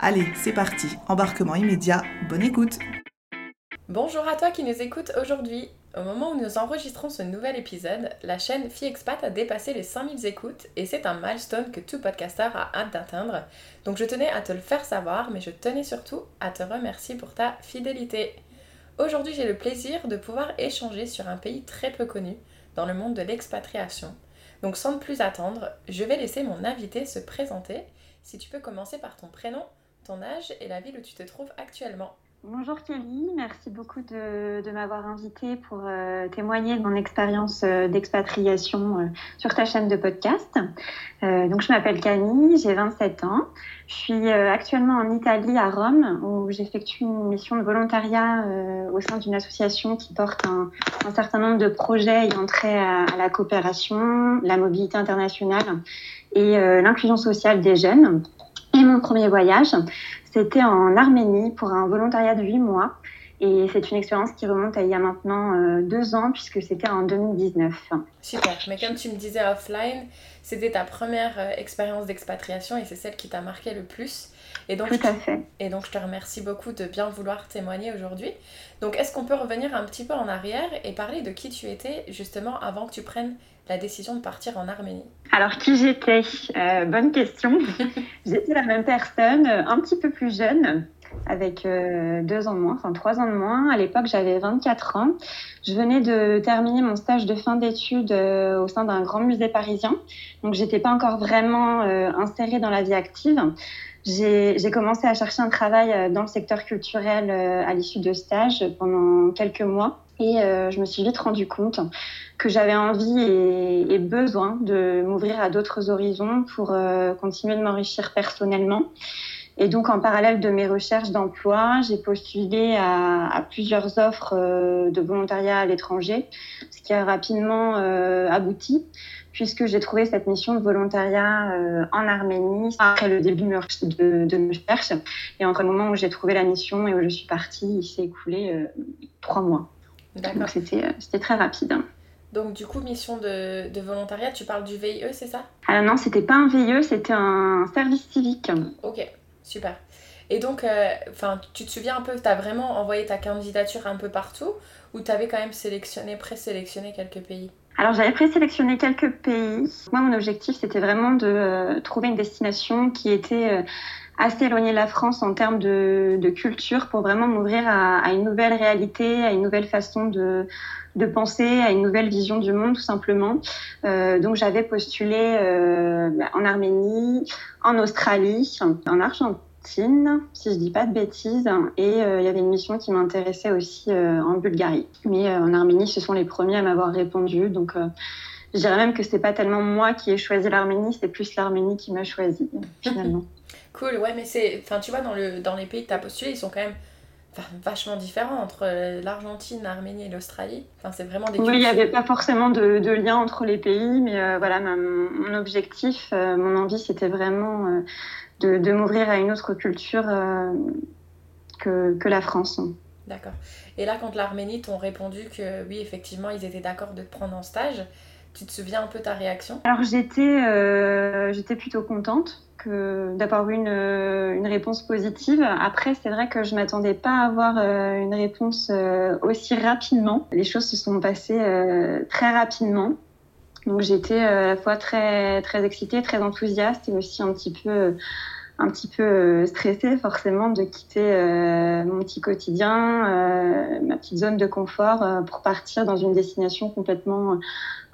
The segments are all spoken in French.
Allez, c'est parti, embarquement immédiat, bonne écoute Bonjour à toi qui nous écoutes aujourd'hui. Au moment où nous enregistrons ce nouvel épisode, la chaîne Fille Expat a dépassé les 5000 écoutes et c'est un milestone que tout podcaster a hâte d'atteindre. Donc je tenais à te le faire savoir, mais je tenais surtout à te remercier pour ta fidélité. Aujourd'hui, j'ai le plaisir de pouvoir échanger sur un pays très peu connu dans le monde de l'expatriation. Donc sans plus attendre, je vais laisser mon invité se présenter. Si tu peux commencer par ton prénom, ton âge et la ville où tu te trouves actuellement. Bonjour Kelly, merci beaucoup de, m'avoir invitée pour euh, témoigner de mon expérience euh, d'expatriation euh, sur ta chaîne de podcast. donc je m'appelle Camille, j'ai 27 ans. Je suis actuellement en Italie, à Rome, où j'effectue une mission de volontariat au sein d'une association qui porte un, certain nombre de projets ayant trait à la coopération, la mobilité internationale et l'inclusion sociale des jeunes. Et mon premier voyage, c'était en Arménie pour un volontariat de 8 mois. Et c'est une expérience qui remonte à il y a maintenant euh, deux ans, puisque c'était en 2019. Super. Mais comme tu me disais offline, c'était ta première euh, expérience d'expatriation et c'est celle qui t'a marqué le plus. Et donc, Tout à fait. Et donc, je te remercie beaucoup de bien vouloir témoigner aujourd'hui. Donc, est-ce qu'on peut revenir un petit peu en arrière et parler de qui tu étais justement avant que tu prennes la décision de partir en Arménie Alors, qui j'étais? Euh, Bonne question. j'étais la même personne, un petit peu plus jeune, avec euh, deux ans de moins, enfin trois ans de moins. À l'époque, j'avais 24 ans. Je venais de terminer mon stage de fin d'études euh, au sein d'un grand musée parisien. Donc, j'étais pas encore vraiment insérée dans la vie active. J'ai commencé à chercher un travail dans le secteur culturel à l'issue de stage pendant quelques mois. Et je me suis vite rendu compte que j'avais envie et, besoin de m'ouvrir à d'autres horizons pour euh, continuer de m'enrichir personnellement. Et donc, en parallèle de mes recherches d'emploi, j'ai postulé à, plusieurs offres euh, de volontariat à l'étranger, ce qui a rapidement euh, abouti, puisque j'ai trouvé cette mission de volontariat en Arménie après le début de, de mes recherches. Et entre le moment où j'ai trouvé la mission et où je suis partie, il s'est écoulé trois mois. Donc, c'était très rapide. Donc du coup, mission de, volontariat, tu parles du VIE, c'est ça? Ah non, c'était pas un VIE, c'était un service civique. Ok, super. Et donc, euh, tu te souviens un peu, tu as vraiment envoyé ta candidature un peu partout ou tu avais quand même sélectionné, présélectionné quelques pays? Alors j'avais présélectionné quelques pays. Moi mon objectif c'était vraiment de euh, trouver une destination qui était euh, assez éloignée de la France en termes de, culture pour vraiment m'ouvrir à, une nouvelle réalité, à une nouvelle façon de, penser à une nouvelle vision du monde tout simplement. Euh, donc j'avais postulé euh, en Arménie, en Australie, en Argentine, si je dis pas de bêtises, et euh, il y avait une mission qui m'intéressait aussi en Bulgarie. Mais en Arménie, ce sont les premiers à m'avoir répondu, donc je dirais même que c'est pas tellement moi qui ai choisi l'Arménie, c'est plus l'Arménie qui m'a choisi finalement. Cool, ouais, mais c'est, enfin tu vois dans le dans les pays que tu as postulé, ils sont quand même vachement différent entre euh, l'Argentine, l'Arménie et l'Australie. Enfin, c'est vraiment des Oui, il n'y avait pas forcément de, de, lien entre les pays, mais euh, voilà, mon objectif, euh, mon envie, c'était vraiment de, de m'ouvrir à une autre culture que, que la France. D'accord. Et là, quand l'Arménie t'ont répondu que oui, effectivement, ils étaient d'accord de te prendre en stage, tu te souviens un peu ta réaction? Alors, j'étais j'étais plutôt contente d'avoir eu une, une, réponse positive. Après, c'est vrai que je m'attendais pas à avoir euh, une réponse euh, aussi rapidement. Les choses se sont passées euh, très rapidement. Donc j'étais à la fois très très excitée, très enthousiaste et aussi un petit peu un petit peu stressée forcément de quitter mon petit quotidien, ma petite zone de confort pour partir dans une destination complètement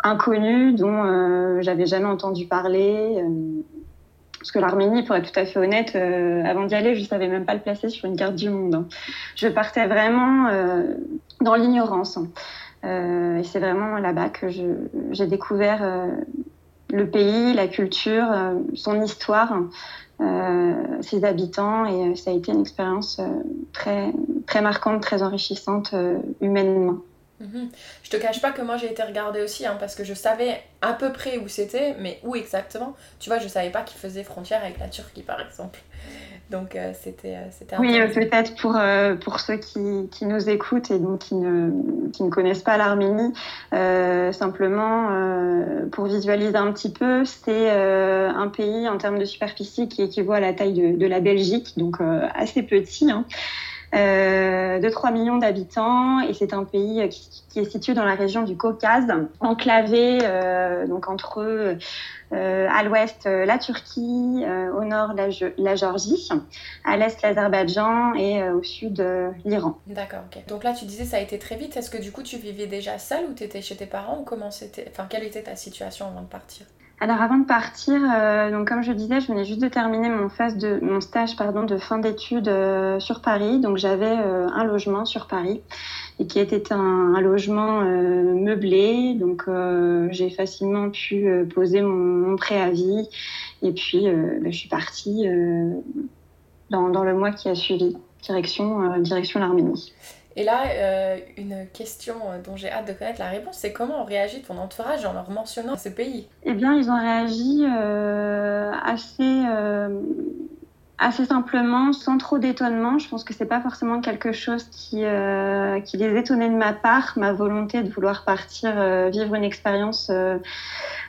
inconnue dont j'avais jamais entendu parler. Parce que l'Arménie, pour être tout à fait honnête, euh, avant d'y aller, je ne savais même pas le placer sur une carte du monde. Hein. Je partais vraiment euh, dans l'ignorance. Hein. Euh, et c'est vraiment là-bas que j'ai découvert le pays, la culture, son histoire, ses habitants. Et ça a été une expérience très, très marquante, très enrichissante humainement. Mhm. Je te cache pas que moi j'ai été regarder aussi, hein, parce que je savais à peu près où c'était, mais où exactement. Tu vois, je savais pas qu'il faisait frontière avec la Turquie par exemple. Donc euh, c'était euh, c'était Oui, euh, peut-être pour, pour ceux qui, qui, nous écoutent et donc qui ne, qui ne connaissent pas l'Arménie, simplement pour visualiser un petit peu, c'est un pays en termes de superficie qui équivaut à la taille de, de la Belgique, donc assez petit. Hein euh, de 3 millions d'habitants et c'est un pays qui, est situé dans la région du Caucase, enclavé euh, donc entre euh, à l'ouest la Turquie, au nord la, la, Géorgie, à l'est l'Azerbaïdjan et au sud l'Iran. D'accord, ok. Donc là tu disais ça a été très vite. Est-ce que du coup tu vivais déjà seule ou tu étais chez tes parents ou comment c'était Enfin quelle était ta situation avant de partir? Alors avant de partir, euh, donc comme je disais, je venais juste de terminer mon, phase de, mon stage de fin d'études euh, sur Paris. Donc j'avais euh, un logement sur Paris et qui était un, logement meublé. Donc j'ai facilement pu poser mon, préavis et puis ben, je suis partie dans, dans, le mois qui a suivi, direction, direction l'Arménie. Et là, euh, une question dont j'ai hâte de connaître la réponse, c'est comment réagit ton entourage en leur mentionnant ce pays? Eh bien, ils ont réagi euh, assez, euh, assez simplement, sans trop d'étonnement. Je pense que c'est pas forcément quelque chose qui, qui les étonnait de ma part, ma volonté de vouloir partir vivre une expérience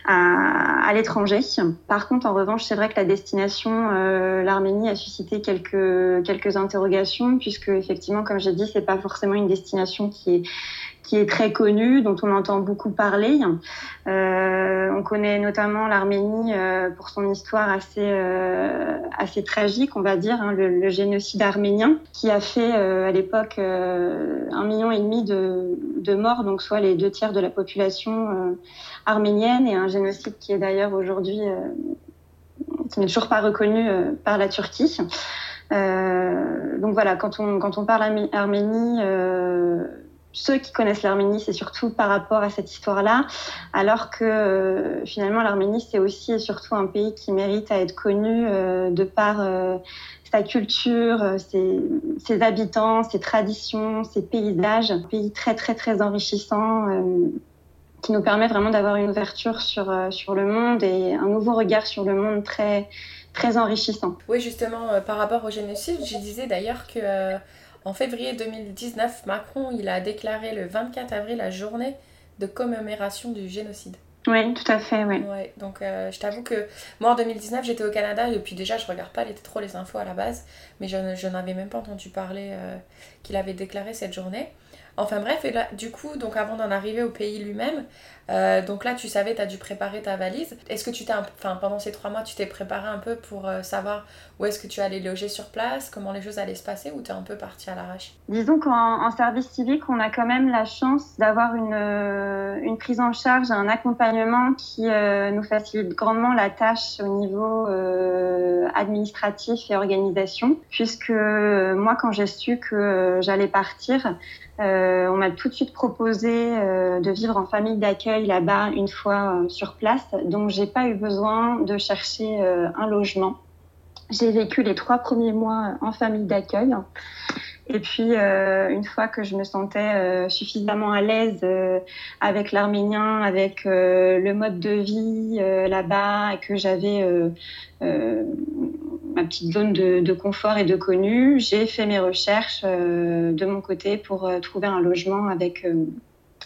à, à l'étranger. Par contre, en revanche, c'est vrai que la destination, euh, l'Arménie, a suscité quelques quelques interrogations puisque effectivement, comme j'ai dit, c'est pas forcément une destination qui est qui est très connue, dont on entend beaucoup parler. Euh, on connaît notamment l'Arménie euh, pour son histoire assez euh, assez tragique, on va dire, hein, le, le, génocide arménien, qui a fait euh, à l'époque euh, un million et demi de, de morts, donc soit les deux tiers de la population arménienne et un génocide qui est d'ailleurs aujourd'hui, euh, qui n'est toujours pas reconnu euh, par la Turquie. Euh, donc voilà, quand on, quand on parle Arménie, ceux qui connaissent l'Arménie, c'est surtout par rapport à cette histoire-là, alors que finalement l'Arménie, c'est aussi et surtout un pays qui mérite à être connu de par sa culture, ses, habitants, ses traditions, ses paysages. Un pays très très très enrichissant qui nous permet vraiment d'avoir une ouverture sur, euh, sur le monde et un nouveau regard sur le monde très, très enrichissant. Oui, justement, euh, par rapport au génocide, je disais d'ailleurs que euh, en février 2019, Macron il a déclaré le 24 avril la journée de commémoration du génocide. Oui, tout à fait, oui. Ouais, donc je t'avoue que moi en 2019 j'étais au Canada et depuis déjà je regarde pas les, trop les infos à la base, mais je, je n'avais même pas entendu parler qu'il avait déclaré cette journée. Enfin bref, et là, du coup, donc avant d'en arriver au pays lui-même, euh, donc là, tu savais, tu as dû préparer ta valise. Est-ce que tu t'es, enfin, pendant ces trois mois, tu t'es préparé un peu pour euh, savoir où est-ce que tu allais loger sur place, comment les choses allaient se passer, ou tu es un peu parti à l'arrache? Disons qu'en service civique, on a quand même la chance d'avoir une, euh, une prise en charge, un accompagnement qui nous facilite grandement la tâche au niveau administratif et organisation, puisque moi, quand j'ai su que j'allais partir, on m'a tout de suite proposé de vivre en famille d'accueil là-bas une fois euh, sur place, donc j'ai pas eu besoin de chercher euh, un logement. J'ai vécu les trois premiers mois en famille d'accueil. Et puis, euh, une fois que je me sentais suffisamment à l'aise avec l'arménien, avec le mode de vie là-bas, et que j'avais ma petite zone de, de, confort et de connu, j'ai fait mes recherches de mon côté pour trouver un logement avec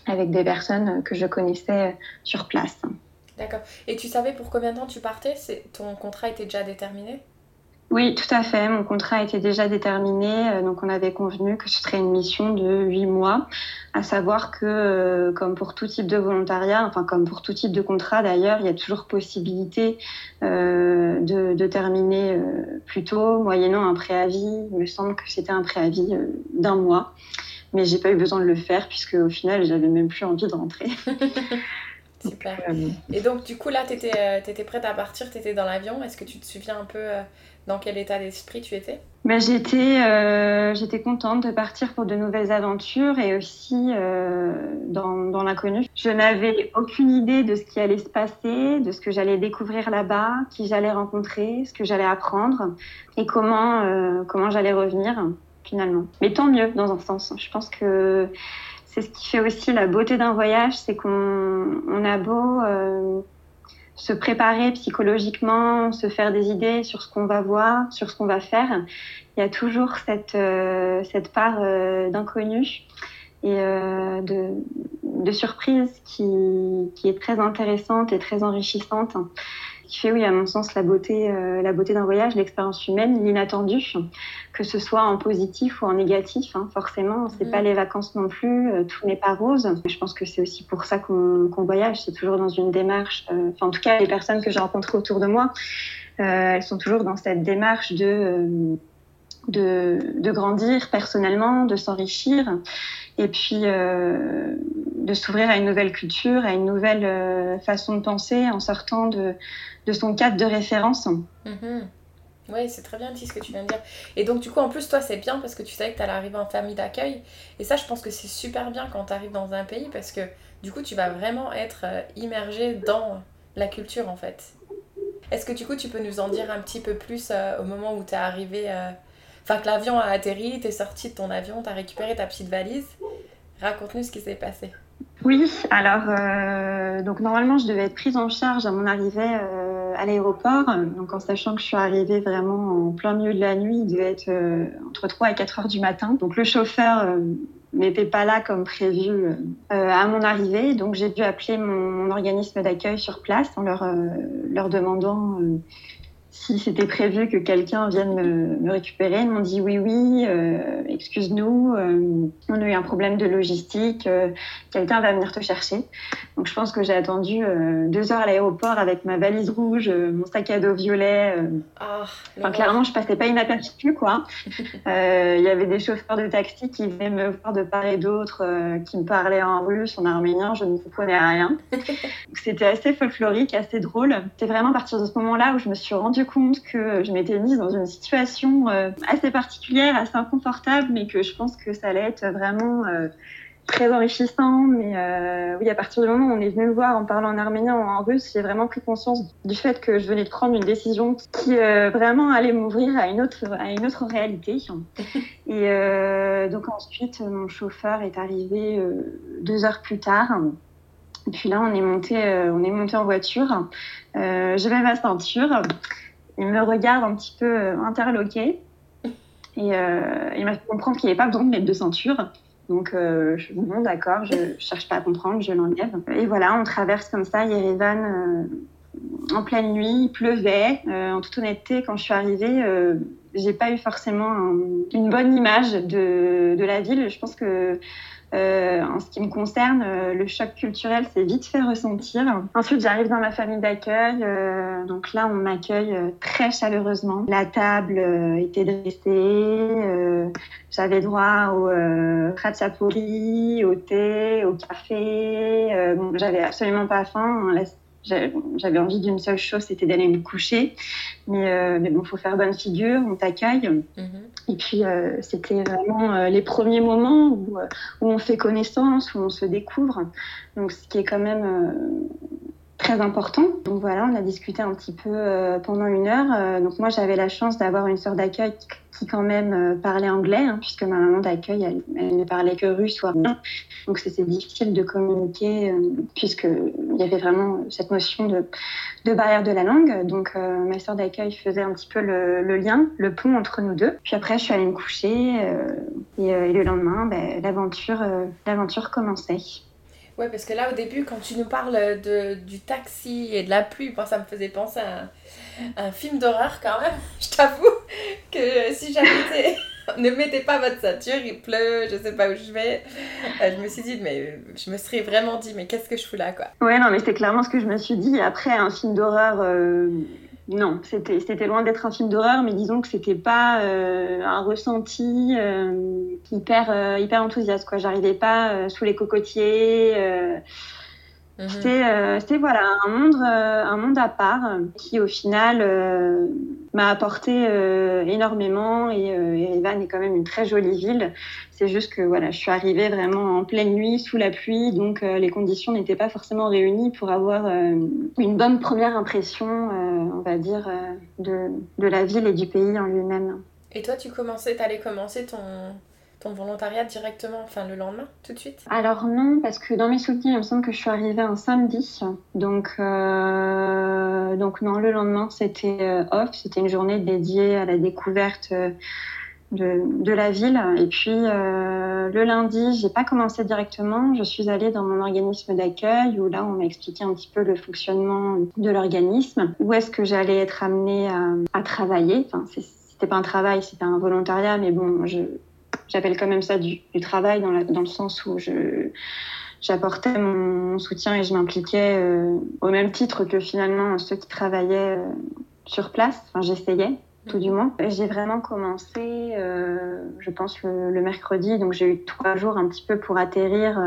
avec des personnes que je connaissais sur place. D'accord. Et tu savais pour combien de temps tu partais? Ton contrat était déjà déterminé? Oui, tout à fait. Mon contrat était déjà déterminé, euh, donc on avait convenu que ce serait une mission de huit mois, à savoir que, euh, comme pour tout type de volontariat, enfin comme pour tout type de contrat d'ailleurs, il y a toujours possibilité euh, de, de, terminer euh, plus tôt, moyennant un préavis. Il me semble que c'était un préavis euh, d'un mois, mais j'ai pas eu besoin de le faire puisque au final, j'avais même plus envie de rentrer. Super. Et donc, du coup, là, tu étais, étais, prête à partir, tu étais dans l'avion. Est-ce que tu te souviens un peu dans quel état d'esprit tu étais? Ben, j'étais, euh, contente de partir pour de nouvelles aventures et aussi euh, dans, dans l'inconnu. Je n'avais aucune idée de ce qui allait se passer, de ce que j'allais découvrir là-bas, qui j'allais rencontrer, ce que j'allais apprendre et comment, euh, comment j'allais revenir Mais tant mieux dans un sens. Je pense que c'est ce qui fait aussi la beauté d'un voyage, c'est qu'on on a beau euh, se préparer psychologiquement, se faire des idées sur ce qu'on va voir, sur ce qu'on va faire. Il y a toujours cette, euh, cette part euh, d'inconnu et de, surprise qui, est très intéressante et très enrichissante qui fait, oui, à mon sens, la beauté, euh, la beauté d'un voyage, l'expérience humaine, l'inattendu, que ce soit en positif ou en négatif. Hein, forcément, c'est mmh. pas les vacances non plus, euh, tout n'est pas rose. Je pense que c'est aussi pour ça qu'on qu voyage. C'est toujours dans une démarche. Euh, enfin, en tout cas, les personnes que j'ai rencontrées autour de moi, elles sont toujours dans cette démarche de de, de grandir personnellement, de s'enrichir et puis euh, de s'ouvrir à une nouvelle culture, à une nouvelle euh, façon de penser en sortant de, de son cadre de référence. Mm-hmm. Oui, c'est très bien dit ce que tu viens de dire. Et donc, du coup, en plus, toi, c'est bien parce que tu savais que tu allais arriver en famille d'accueil. Et ça, je pense que c'est super bien quand tu arrives dans un pays parce que, du coup, tu vas vraiment être euh, immergé dans la culture, en fait. Est-ce que, du coup, tu peux nous en dire un petit peu plus euh, au moment où tu es arrivé Enfin, que l'avion a atterri, tu es sorti de ton avion, tu as récupéré ta petite valise? Raconte-nous ce qui s'est passé. Oui, alors euh, donc normalement je devais être prise en charge à mon arrivée euh, à l'aéroport, donc en sachant que je suis arrivée vraiment en plein milieu de la nuit, il devait être euh, entre 3 et 4 heures du matin. Donc le chauffeur n'était pas là comme prévu à mon arrivée, donc j'ai dû appeler mon, mon organisme d'accueil sur place en leur, leur demandant si c'était prévu que quelqu'un vienne me, me, récupérer. Ils m'ont dit oui, oui, euh, excuse-nous, euh, on a eu un problème de logistique, euh, quelqu'un va venir te chercher. Donc je pense que j'ai attendu deux heures à l'aéroport avec ma valise rouge, mon sac à dos violet. Oh, enfin, clairement, je passais pas inaperçue, quoi. Il y avait des chauffeurs de taxi qui venaient me voir de part et d'autre, qui me parlaient en russe, en arménien, je ne comprenais rien. C'était assez folklorique, assez drôle. C'est vraiment à partir de ce moment-là où je me suis rendu compte que je m'étais mise dans une situation euh, assez particulière, assez inconfortable, mais que je pense que ça allait être vraiment euh, très enrichissant. Mais euh, oui, à partir du moment où on est venu me voir en parlant en arménien ou en russe, j'ai vraiment pris conscience du fait que je venais de prendre une décision qui euh, vraiment allait m'ouvrir à une autre à une autre réalité. Et euh, donc ensuite, mon chauffeur est arrivé deux heures plus tard. Et puis là, on est monté, on est monté en voiture. J'avais ma ceinture. Il me regarde un petit peu euh, interloqué. Et euh, il m'a fait comprendre qu'il n'y avait pas besoin de mettre de ceinture. Donc, euh, je bon, d'accord, je ne cherche pas à comprendre, je l'enlève. Et voilà, on traverse comme ça Yerevan euh, en pleine nuit, il pleuvait. En toute honnêteté, quand je suis arrivée, j'ai pas eu forcément un, une bonne image de, de la ville. Je pense que euh, en ce qui me concerne, euh, le choc culturel s'est vite fait ressentir. Ensuite, j'arrive dans ma famille d'accueil. Euh, donc là, on m'accueille très chaleureusement. La table était dressée. J'avais droit au euh, au thé, au café. bon, J'avais absolument pas faim. J'avais envie d'une seule chose, c'était d'aller me coucher. Mais, euh, mais bon, faut faire bonne figure, on t'accueille. Mm -hmm. Et puis, euh, c'était vraiment euh, les premiers moments où, où, on fait connaissance, où on se découvre. Donc, ce qui est quand même très important. Donc voilà, on a discuté un petit peu euh, pendant une heure. Euh, donc moi, j'avais la chance d'avoir une sœur d'accueil qui quand même euh, parlait anglais, hein, puisque ma maman d'accueil, elle, ne parlait que russe ou rien. Donc c'était difficile de communiquer, euh, puisqu'il y avait vraiment cette notion de, barrière de la langue. Donc ma sœur d'accueil faisait un petit peu le, lien, le pont entre nous deux. Puis après, je suis allée me coucher, et, et, le lendemain, ben, l'aventure l'aventure commençait. Ouais, parce que là, au début, quand tu nous parles de, du taxi et de la pluie, ça me faisait penser à un, film d'horreur quand même. Je t'avoue que si j'habitais... ne mettez pas votre ceinture, il pleut, je sais pas où je vais. Euh, je me suis dit, mais je me serais vraiment dit, mais qu'est-ce que je fous là, quoi? Ouais, non, mais c'est clairement ce que je me suis dit. Après, un film d'horreur, euh, non, c'était, loin d'être un film d'horreur, mais disons que c'était pas euh, un ressenti hyper, hyper enthousiaste, quoi. J'arrivais pas sous les cocotiers. Mhm. C'était voilà un monde un monde à part qui au final m'a apporté euh, énormément et Erevan est quand même une très jolie ville. C'est juste que voilà, je suis arrivée vraiment en pleine nuit sous la pluie, donc euh, les conditions n'étaient pas forcément réunies pour avoir euh, une bonne première impression, on va dire, de, de, la ville et du pays en lui-même. Et toi, tu commençais, allais commencer ton, ton volontariat directement, enfin le lendemain, tout de suite? Alors non, parce que dans mes souvenirs, il me semble que je suis arrivée un samedi. Donc, euh, donc non, le lendemain, c'était euh, off. C'était une journée dédiée à la découverte euh, de, la ville. Et puis le lundi, j'ai pas commencé directement. Je suis allée dans mon organisme d'accueil où là, on m'a expliqué un petit peu le fonctionnement de l'organisme. Où est-ce que j'allais être amenée à, à travailler? Enfin, c'était pas un travail, c'était un volontariat, mais bon, je J'appelle quand même ça du, travail dans, dans, le sens où je j'apportais mon soutien et je m'impliquais euh, au même titre que finalement ceux qui travaillaient euh, sur place. Enfin, j'essayais, tout du moins. J'ai vraiment commencé, euh, je pense, le, mercredi. Donc, j'ai eu trois jours un petit peu pour atterrir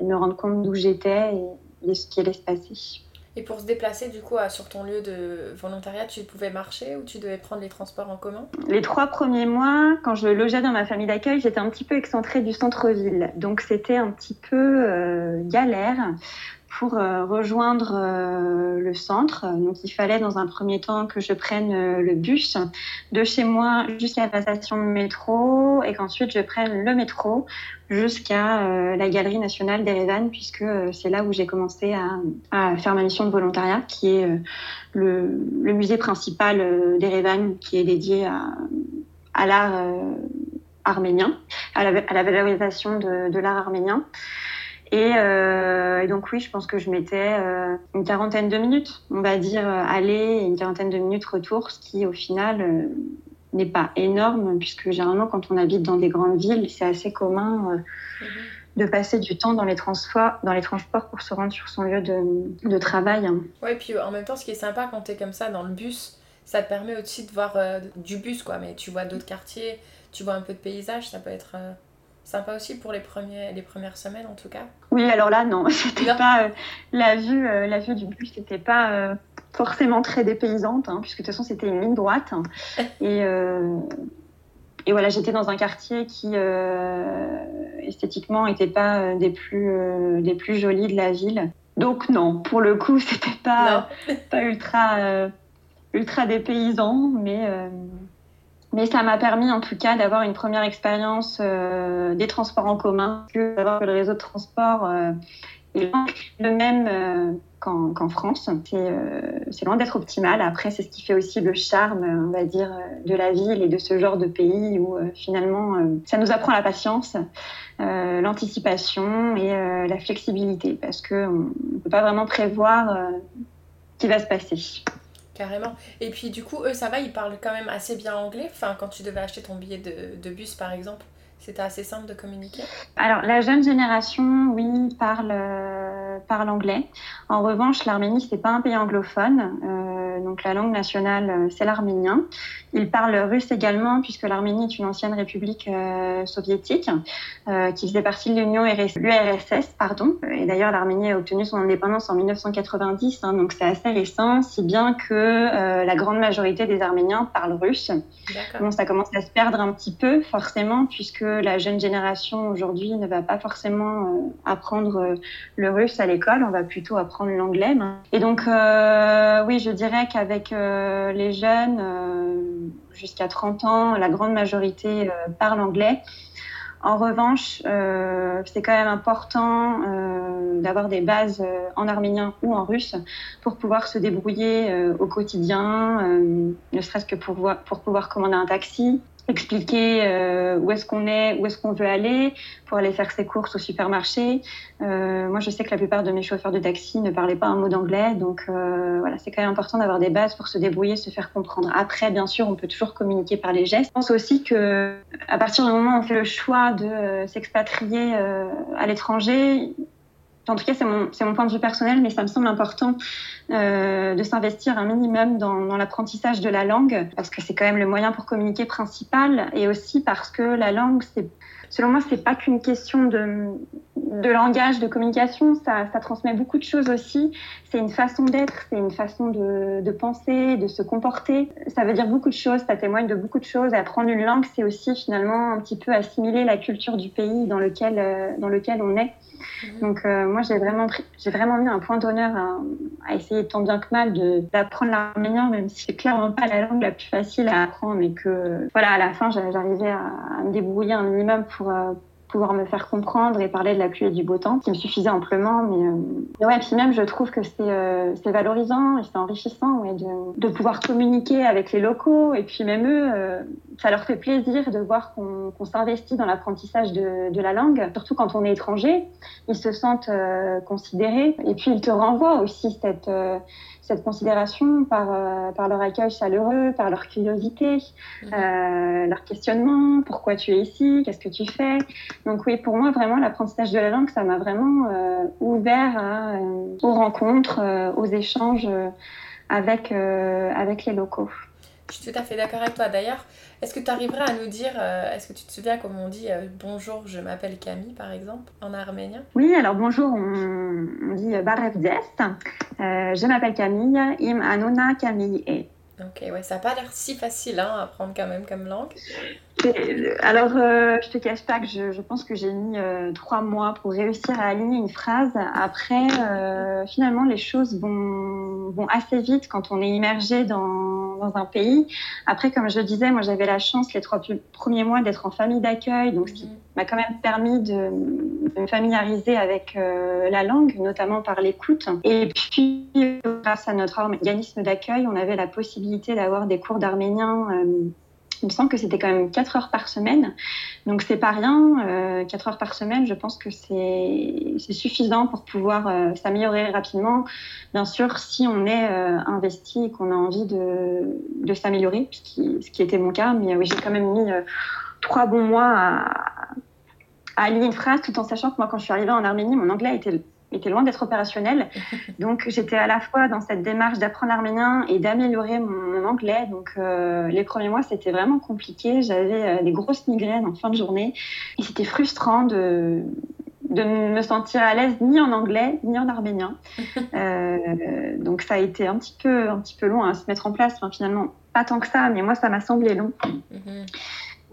et me rendre compte d'où j'étais et, et ce qui allait se passer. Et pour se déplacer, du coup, sur ton lieu de volontariat, tu pouvais marcher ou tu devais prendre les transports en commun? Les trois premiers mois, quand je logeais dans ma famille d'accueil, j'étais un petit peu excentrée du centre-ville. Donc, c'était un petit peu euh, galère pour euh, rejoindre euh, le centre. Donc, il fallait dans un premier temps que je prenne euh, le bus de chez moi jusqu'à la station de métro et qu'ensuite je prenne le métro jusqu'à la Galerie nationale d'Erevan, puisque c'est là où j'ai commencé à, faire ma mission de volontariat, qui est le, musée principal d'Erevan, qui est dédié à, l'art arménien, à la, valorisation de l'art arménien. Euh, et, donc oui, je pense que je mettais euh, une quarantaine de minutes, on va dire euh, aller et une quarantaine de minutes retour, ce qui au final n'est pas énorme puisque généralement quand on habite dans des grandes villes, c'est assez commun mhm. de passer du temps dans les transports, dans les transports pour se rendre sur son lieu de, de travail. Ouais, et puis en même temps, ce qui est sympa quand tu es comme ça dans le bus, ça te permet aussi de voir du bus quoi, mais tu vois d'autres quartiers, tu vois un peu de paysage, ça peut être Sympa aussi pour les, premiers, les premières semaines en tout cas. Oui, alors là, non, c'était pas euh, la vue, euh, la vue du bus, n'était pas euh, forcément très dépaysante, hein, puisque de toute façon c'était une ligne droite. et, et voilà, j'étais dans un quartier qui esthétiquement n'était pas des plus des plus jolis de la ville. Donc non, pour le coup, c'était pas pas ultra ultra dépaysant, mais mais ça m'a permis en tout cas d'avoir une première expérience euh, des transports en commun, que d'avoir le réseau de transport euh, est le même euh, qu'en France. C'est loin d'être optimal. Après, c'est ce qui fait aussi le charme, on va dire, de la ville et de ce genre de pays où finalement ça nous apprend la patience, l'anticipation et la flexibilité parce qu'on ne peut pas vraiment prévoir ce qui va se passer. Carrément. Et puis du coup, eux, ça va, ils parlent quand même assez bien anglais. Enfin, quand tu devais acheter ton billet de, de bus, par exemple, c'était assez simple de communiquer? Alors, la jeune génération, oui, parle, euh, parle anglais. En revanche, l'Arménie, c'est pas un pays anglophone. Euh, donc, la langue nationale, euh, c'est l'arménien. Il parle russe également, puisque l'Arménie est une ancienne république euh, soviétique euh, qui faisait partie de l'Union l'URSS, pardon. Et d'ailleurs, l'Arménie a obtenu son indépendance en 1990, hein, donc c'est assez récent, si bien que euh, la grande majorité des Arméniens parlent russe. Bon, ça commence à se perdre un petit peu, forcément, puisque la jeune génération aujourd'hui ne va pas forcément apprendre le russe à l'école, on va plutôt apprendre l'anglais. Et donc, oui, je dirais qu'avec les jeunes, jusqu'à 30 ans, la grande majorité euh, parle anglais. En revanche, euh, c'est quand même important euh, d'avoir des bases en arménien ou en russe pour pouvoir se débrouiller au quotidien, ne serait-ce que pour pouvoir commander un taxi, expliquer euh, où est-ce qu'on est, où est-ce qu'on veut aller, pour aller faire ses courses au supermarché. Euh, moi, je sais que la plupart de mes chauffeurs de taxi ne parlaient pas un mot d'anglais, donc euh, voilà, c'est quand même important d'avoir des bases pour se débrouiller, se faire comprendre. Après, bien sûr, on peut toujours communiquer par les gestes. Je pense aussi que à partir du moment où on fait le choix de s'expatrier à l'étranger, en tout cas, c'est mon, point de vue personnel, mais ça me semble important euh, de s'investir un minimum dans l'apprentissage de la langue, parce que c'est quand même le moyen pour communiquer principal, et aussi parce que la langue, c'est, selon moi, c'est pas qu'une question de, de langage, de communication, ça, ça, transmet beaucoup de choses aussi. C'est une façon d'être, c'est une façon de, de, penser, de se comporter. Ça veut dire beaucoup de choses, ça témoigne de beaucoup de choses. apprendre une langue, c'est aussi finalement un petit peu assimiler la culture du pays dans lequel, euh, dans lequel on est. Mhm. Donc euh, moi j'ai vraiment vraiment mis un point d'honneur à, essayer tant bien que mal d'apprendre l'arménien, même si c'est clairement pas la langue la plus facile à apprendre et que voilà à la fin j'arrivais à, à, me débrouiller un minimum pour euh, pouvoir me faire comprendre et parler de la pluie et du beau temps, qui me suffisait amplement. Mais, euh... ouais, puis même, je trouve que c'est euh, valorisant et c'est enrichissant de, pouvoir communiquer avec les locaux. Et puis même eux, euh, ça leur fait plaisir de voir qu'on s'investit dans l'apprentissage de, la langue, surtout quand on est étranger. Ils se sentent considérés et puis ils te renvoient aussi cette cette considération par, euh, par leur accueil chaleureux, par leur curiosité, mhm. euh, leur questionnement, pourquoi tu es ici, qu'est-ce que tu fais. Donc oui, pour moi, vraiment, l'apprentissage de la langue, ça m'a vraiment euh, ouvert à, aux rencontres, aux échanges avec, avec les locaux. Je suis tout à fait d'accord avec toi. D'ailleurs, est-ce que tu arriverais à nous dire, euh, est-ce que tu te souviens comment on dit euh, bonjour, je m'appelle Camille par exemple en arménien? Oui, alors bonjour, on, dit Barev Zest. Euh, je m'appelle Camille, im anona Camille et. Ok, ouais, ça n'a pas l'air si facile hein, à apprendre quand même comme langue. Alors, euh, je te cache pas que je, je pense que j'ai mis euh, trois mois pour réussir à aligner une phrase. Après, euh, finalement, les choses vont, vont, assez vite quand on est immergé dans, dans, un pays. Après, comme je le disais, moi, j'avais la chance les trois premiers mois d'être en famille d'accueil, donc ce qui mhm. m'a quand même permis de, de me familiariser avec euh, la langue, notamment par l'écoute. Et puis, grâce à notre organisme d'accueil, on avait la possibilité d'avoir des cours d'arménien euh, il me semble que c'était quand même 4 heures par semaine. Donc c'est pas rien. Euh, 4 heures par semaine, je pense que c'est suffisant pour pouvoir euh, s'améliorer rapidement. Bien sûr, si on est euh, investi et qu'on a envie de, s'améliorer, ce qui, était mon cas. Mais oui, j'ai quand même mis euh, trois bons mois à, à lire une phrase tout en sachant que moi, quand je suis arrivée en Arménie, mon anglais était était loin d'être opérationnel. Donc j'étais à la fois dans cette démarche d'apprendre l'arménien et d'améliorer mon, anglais. Donc euh, les premiers mois, c'était vraiment compliqué. J'avais euh, des grosses migraines en fin de journée et c'était frustrant de de me sentir à l'aise ni en anglais ni en arménien. Euh, donc ça a été un petit peu un petit peu long à se mettre en place. Enfin, finalement, pas tant que ça, mais moi ça m'a semblé long.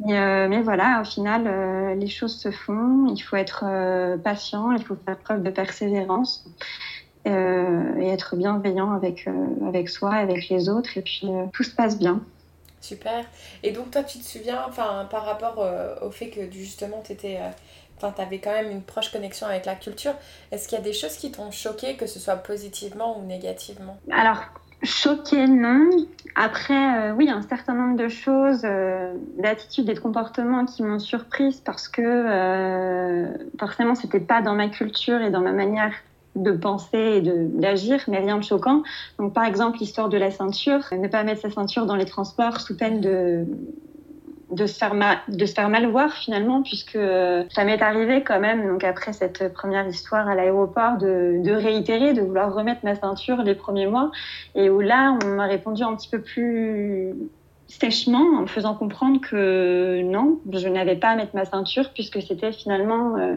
Euh, mais, voilà, au final, euh, les choses se font. Il faut être euh, patient, il faut faire preuve de persévérance et être bienveillant avec, avec soi, avec les autres. Et puis, tout se passe bien. Super. Et donc, toi, tu te souviens, enfin, par rapport au fait que justement, tu étais. Enfin, tu avais quand même une proche connexion avec la culture. Est-ce qu'il y a des choses qui t'ont choqué, que ce soit positivement ou négativement? Alors, Choquée, non. Après, euh, oui, un certain nombre de choses, euh, d'attitudes et de comportements qui m'ont surprise parce que euh, forcément, c'était pas dans ma culture et dans ma manière de penser et d'agir, mais rien de choquant. Donc, par exemple, l'histoire de la ceinture, ne pas mettre sa ceinture dans les transports sous peine de, de se faire mal, de se faire mal voir finalement puisque ça m'est arrivé quand même donc après cette première histoire à l'aéroport de, de, réitérer de vouloir remettre ma ceinture les premiers mois et où là on m'a répondu un petit peu plus sèchement en me faisant comprendre que non, je n'avais pas à mettre ma ceinture puisque c'était finalement euh,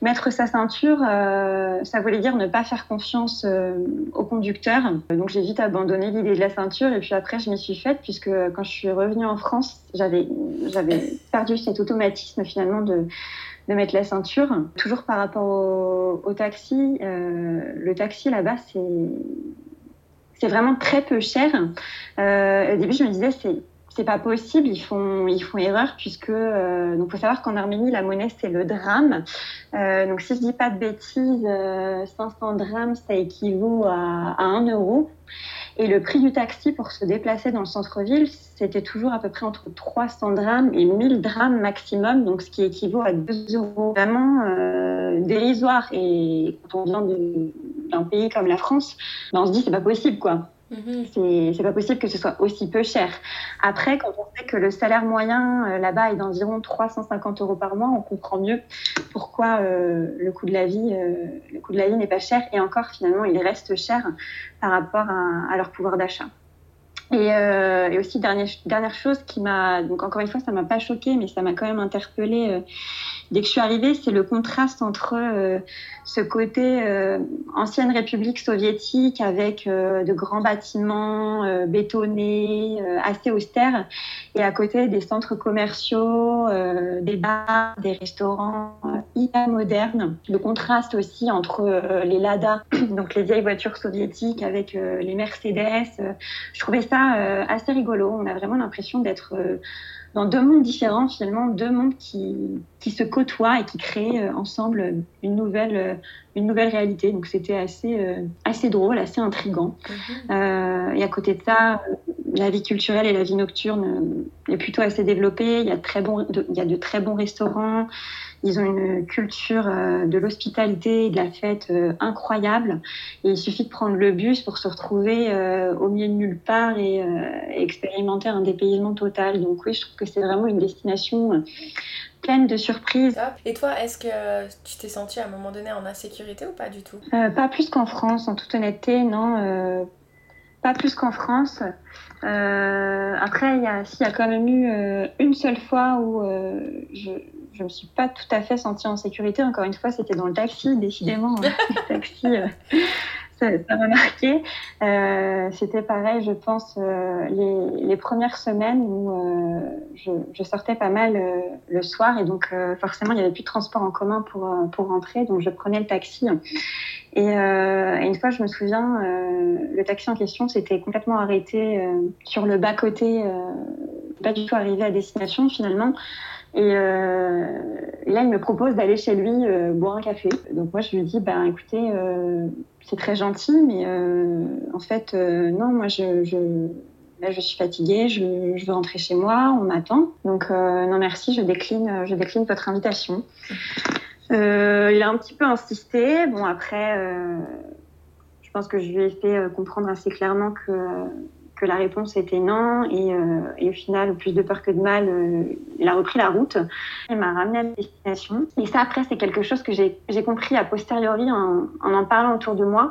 mettre sa ceinture, euh, ça voulait dire ne pas faire confiance euh, au conducteur. Donc j'ai vite abandonné l'idée de la ceinture et puis après je m'y suis faite puisque quand je suis revenue en France, j'avais perdu cet automatisme finalement de de mettre la ceinture. Toujours par rapport au taxi, le taxi là-bas c'est c'est vraiment très peu cher. Euh, au début, je me disais, c'est c'est pas possible, ils font, ils font erreur puisque euh, donc faut savoir qu'en Arménie la monnaie c'est le drame. Euh, donc si je dis pas de bêtises, 500 euh, drams ça équivaut à, à 1 euro. Et le prix du taxi pour se déplacer dans le centre-ville, c'était toujours à peu près entre 300 drams et 1000 drams maximum, donc ce qui équivaut à 2 euros. Vraiment euh, dérisoire. Et quand on vient d'un pays comme la France, ben on se dit c'est pas possible quoi. Mhm. C'est pas possible que ce soit aussi peu cher. Après, quand on sait que le salaire moyen euh, là-bas est d'environ 350 euros par mois, on comprend mieux pourquoi euh, le coût de la vie, euh, le coût de la vie n'est pas cher. Et encore, finalement, il reste cher par rapport à, leur pouvoir d'achat. Et, et, aussi dernière, dernière chose qui m'a donc encore une fois ça m'a pas choqué mais ça m'a quand même interpellée dès que je suis arrivée, c'est le contraste entre euh, ce côté euh, ancienne République soviétique avec euh, de grands bâtiments bétonnés, assez austères, et à côté des centres commerciaux, des bars, des restaurants hyper modernes. Le contraste aussi entre les Lada, donc les vieilles voitures soviétiques, avec les Mercedes. je trouvais ça assez rigolo. On a vraiment l'impression d'être dans deux mondes différents, finalement, deux mondes qui, qui se côtoient et qui créent euh, ensemble une nouvelle, euh, une nouvelle réalité. Donc c'était assez, euh, assez drôle, assez intrigant. Mhm. et à côté de ça, la vie culturelle et la vie nocturne est plutôt assez développée. Il y a, très bon, il y a de très bons restaurants. Ils ont une culture euh, de l'hospitalité et de la fête euh, incroyable. Et il suffit de prendre le bus pour se retrouver euh, au milieu de nulle part et, expérimenter un dépaysement total. Donc oui, je trouve que c'est vraiment une destination pleine de surprises. Et toi, est-ce que tu t'es sentie à un moment donné en insécurité ou pas du tout? Pas plus qu'en France, en toute honnêteté, non. Pas plus qu'en France. après, il y, a, il y a quand même eu une seule fois où je, je me suis pas tout à fait sentie en sécurité. Encore une fois, c'était dans le taxi, décidément. Hein. le taxi, euh, ça m'a marqué. Euh, c'était pareil, je pense, euh, les, premières semaines où je, je, sortais pas mal le soir et donc forcément, il n'y avait plus de transport en commun pour, pour rentrer. Donc, je prenais le taxi. Et, et une fois, je me souviens, le taxi en question s'était complètement arrêté sur le bas-côté, pas du tout arrivé à destination finalement. Euh, et, là, il me propose d'aller chez lui euh, boire un café. Donc moi, je lui dis, ben écoutez, euh, c'est très gentil, mais en fait, non, moi, je, je, je suis fatiguée, je, je veux rentrer chez moi, on m'attend. Donc non, merci, je décline, je décline votre invitation. il a un petit peu insisté. Bon, après, je pense que je lui ai fait comprendre assez clairement que la réponse était non. Et, euh, au final, plus de peur que de mal, euh, il a repris la route. Il m'a ramené à la destination. Et ça, après, c'est quelque chose que j'ai compris a posteriori en, en, parlant autour de moi.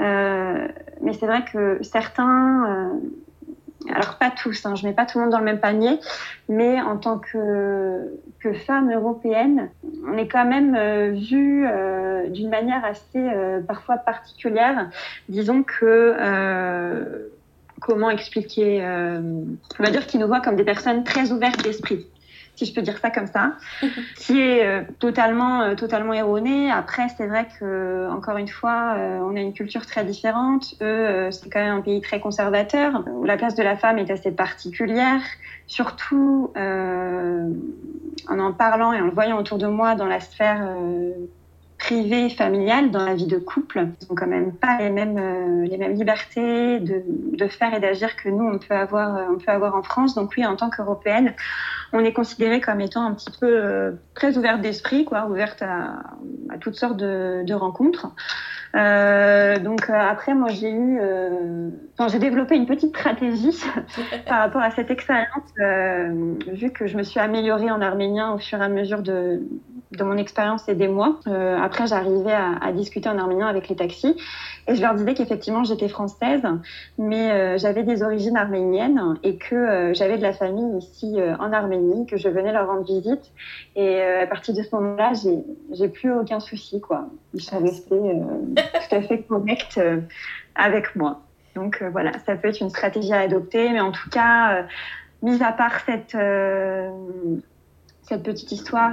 Euh, mais c'est vrai que certains, alors pas tous, hein, je mets pas tout le monde dans le même panier, mais en tant que, que femme européenne, on est quand même vu d'une manière assez parfois particulière. Disons que comment expliquer euh, On va dire qu'ils nous voient comme des personnes très ouvertes d'esprit, si je peux dire ça comme ça, qui est euh, totalement, euh, totalement erroné. Après, c'est vrai que encore une fois, on a une culture très différente. Eux, c'est quand même un pays très conservateur où la place de la femme est assez particulière. Surtout en en parlant et en le voyant autour de moi dans la sphère privée, familiale, dans la vie de couple. Ils n'ont quand même pas les mêmes, euh, les mêmes libertés de, de faire et d'agir que nous, on peut, avoir, euh, on peut avoir en France. Donc oui, en tant qu'Européenne, on est considéré comme étant un petit peu euh, très ouverte d'esprit, quoi, ouverte à, à, toutes sortes de, de rencontres. Euh, donc après, moi, j'ai eu, enfin, j'ai développé une petite stratégie par rapport à cette expérience, vu que je me suis améliorée en arménien au fur et à mesure de, de mon expérience et des mois. Euh, après, j'arrivais à, à, discuter en arménien avec les taxis et je leur disais qu'effectivement j'étais française, mais euh, j'avais des origines arméniennes et que euh, j'avais de la famille ici en Arménie, que je venais leur rendre visite. Et à partir de ce moment-là, j'ai plus aucun souci, quoi. Ils sont restés tout à fait corrects avec moi. Donc voilà, ça peut être une stratégie à adopter, mais en tout cas, mis à part cette cette petite histoire,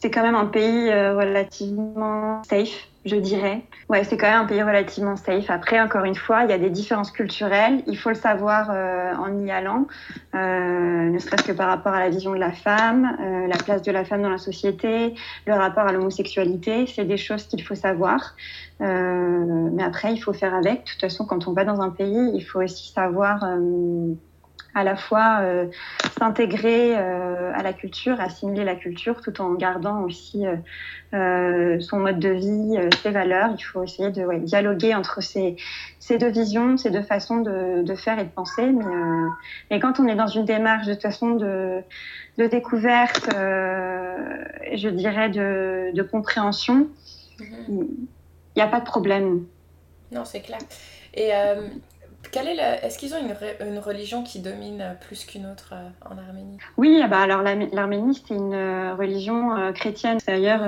c'est quand même un pays relativement safe je dirais. Ouais, c'est quand même un pays relativement safe. Après, encore une fois, il y a des différences culturelles. Il faut le savoir euh, en y allant, euh, ne serait-ce que par rapport à la vision de la femme, euh, la place de la femme dans la société, le rapport à l'homosexualité. C'est des choses qu'il faut savoir. mais après, il faut faire avec. De toute façon, quand on va dans un pays, il faut aussi savoir à la fois euh, s'intégrer euh, à la culture, assimiler la culture, tout en gardant aussi euh, son mode de vie, ses valeurs. Il faut essayer de dialoguer entre ces, ces, deux visions, ces deux façons de, de faire et de penser. Mais, mais, quand on est dans une démarche de toute façon de, de découverte, je dirais de, de compréhension, mm-hmm. il n'y a pas de problème. Non, c'est clair. Et est Est-ce qu'ils ont une, une, religion qui domine plus qu'une autre euh, en Arménie? Oui, ah bah alors l'Arménie, c'est une euh, religion euh, chrétienne. D'ailleurs,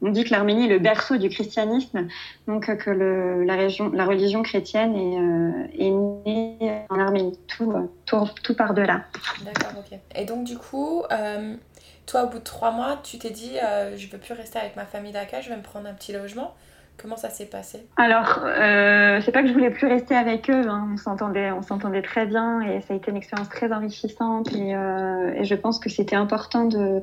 on dit que l'Arménie est le berceau du christianisme, donc que le, la, région, la religion chrétienne est, est née en Arménie. Tout, tout, tout part de là. D'accord, ok. Et donc, du coup, toi, au bout de trois mois, tu t'es dit je ne veux plus rester avec ma famille d'accueil, je vais me prendre un petit logement. Comment ça s'est passé? Alors, euh, c'est pas que je voulais plus rester avec eux. Hein. On s'entendait, on s'entendait très bien et ça a été une expérience très enrichissante. Et, euh, je pense que c'était important de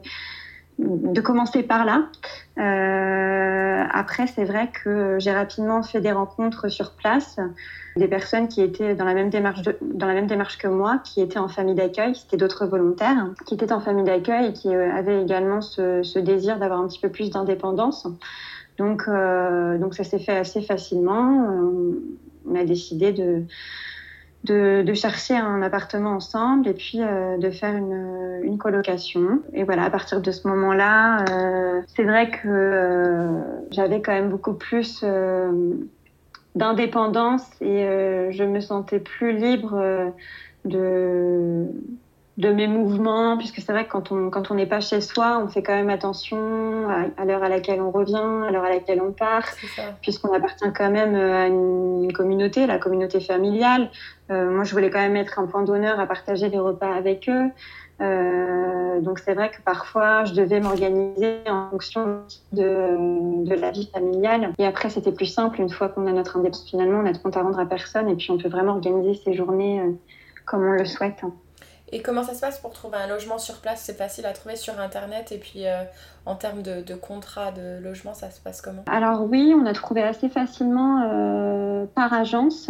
de commencer par là. Euh, après, c'est vrai que j'ai rapidement fait des rencontres sur place, des personnes qui étaient dans la même démarche, dans la même démarche que moi, qui étaient en famille d'accueil, c'était d'autres volontaires, qui étaient en famille d'accueil et qui euh, avaient également ce désir d'avoir un petit peu plus d'indépendance. Donc, euh, donc ça s'est fait assez facilement. On a décidé de, de, chercher un appartement ensemble et puis euh, de faire une, une, colocation. Et voilà, à partir de ce moment-là, euh, c'est vrai que euh, j'avais quand même beaucoup plus euh, d'indépendance et euh, je me sentais plus libre de de mes mouvements, puisque c'est vrai que quand on quand on n'est pas chez soi, on fait quand même attention à, l'heure à laquelle on revient, à l'heure à laquelle on part, puisqu'on appartient quand même euh, à une, communauté, la communauté familiale. Euh, moi, je voulais quand même mettre un point d'honneur à partager les repas avec eux. Euh, donc c'est vrai que parfois je devais m'organiser en fonction de, de, la vie familiale. Et après c'était plus simple une fois qu'on a notre indépendance. Finalement, on n'a de compte à rendre à personne et puis on peut vraiment organiser ses journées comme on le souhaite. Et comment ça se passe pour trouver un logement sur place? C'est facile à trouver sur Internet et puis euh, en termes de, contrat de logement, ça se passe comment? Alors oui, on a trouvé assez facilement euh, par agence.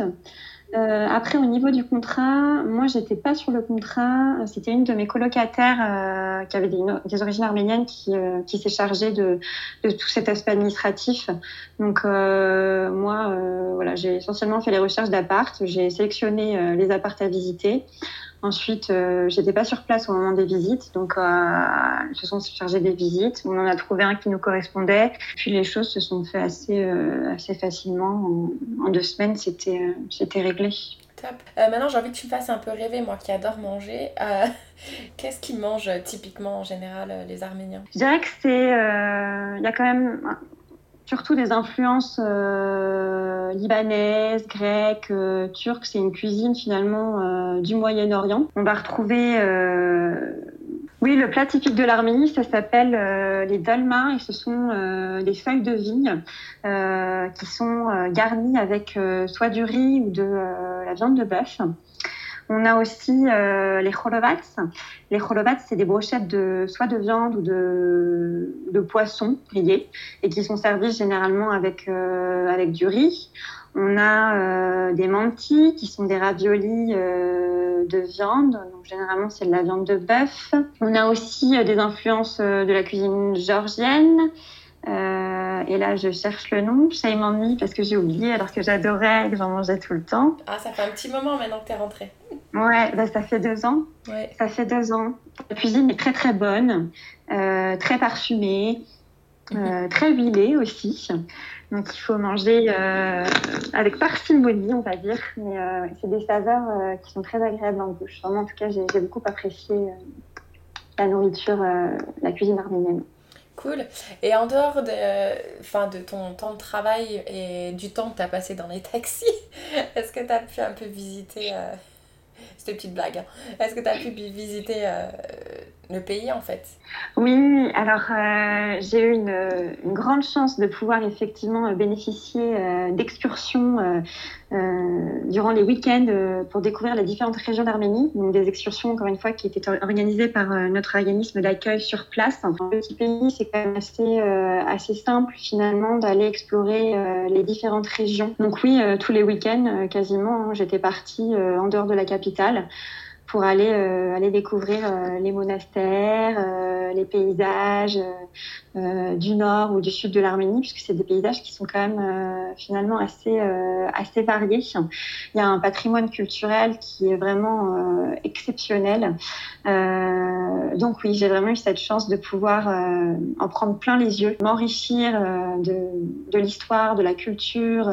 Euh, après, au niveau du contrat, moi, j'étais pas sur le contrat. C'était une de mes colocataires qui avait des, origines arméniennes qui, s'est chargée de, tout cet aspect administratif. Donc, moi, voilà, j'ai essentiellement fait les recherches d'appart. J'ai sélectionné les apparts à visiter. Ensuite, euh, j'étais pas sur place au moment des visites, donc euh, ils se sont chargés des visites. On en a trouvé un qui nous correspondait. Puis les choses se sont fait assez, euh, assez facilement. En, deux semaines, c'était euh, c'était réglé. Top. Euh, maintenant, j'ai envie que tu me fasses un peu rêver, moi qui adore manger. Qu'est-ce qu'ils mangent typiquement en général les Arméniens? Je dirais que c'est, il y a quand même surtout des influences euh, libanaises, grecques, euh, turques. C'est une cuisine finalement euh, du Moyen-Orient. On va retrouver, oui, le plat typique de l'Arménie, ça s'appelle les dolmas et ce sont des feuilles de vigne qui sont garnies avec soit du riz ou de la viande de bœuf. On a aussi euh, les cholovats. Les cholovats, c'est des brochettes de soit de viande ou de, poisson grillé et qui sont servies généralement avec, euh, avec du riz. On a euh, des mantis qui sont des raviolis de viande, donc généralement c'est de la viande de bœuf. On a aussi des influences de la cuisine georgienne. Et là, je cherche le nom. Shame on parce que j'ai oublié alors que j'adorais et que j'en mangeais tout le temps. Ah, ça fait un petit moment maintenant que tu es rentrée. Ouais, bah, ça fait deux ans. Ouais. Ça fait deux ans. La cuisine est très très bonne, euh, très parfumée, euh, très huilée aussi. Donc il faut manger euh, avec parcimonie, on va dire. Mais euh, c'est des saveurs euh, qui sont très agréables en bouche. Vraiment, en tout cas, j'ai beaucoup apprécié euh, la nourriture, la cuisine arménienne. Cool. Et en dehors de, enfin, de ton temps de travail et du temps que tu as passé dans les taxis, est-ce que tu as pu un peu visiter, euh... c'était une petite blague, hein. est-ce que tu as pu visiter euh, le pays en fait. Oui, alors euh, j'ai eu une, grande chance de pouvoir effectivement bénéficier euh, d'excursions euh, durant les week-ends pour découvrir les différentes régions d'Arménie. Donc des excursions, encore une fois, qui étaient organisées par notre organisme d'accueil sur place. Dans le petit pays, c'est quand même assez, assez simple finalement d'aller explorer les différentes régions. Donc oui, tous les week-ends, quasiment, hein, j'étais partie en dehors de la capitale pour aller, euh, aller découvrir euh, les monastères, euh, les paysages du nord ou du sud de l'Arménie, puisque c'est des paysages qui sont quand même finalement assez, assez variés. Il y a un patrimoine culturel qui est vraiment exceptionnel. donc oui, j'ai vraiment eu cette chance de pouvoir en prendre plein les yeux, m'enrichir de, de l'histoire, de la culture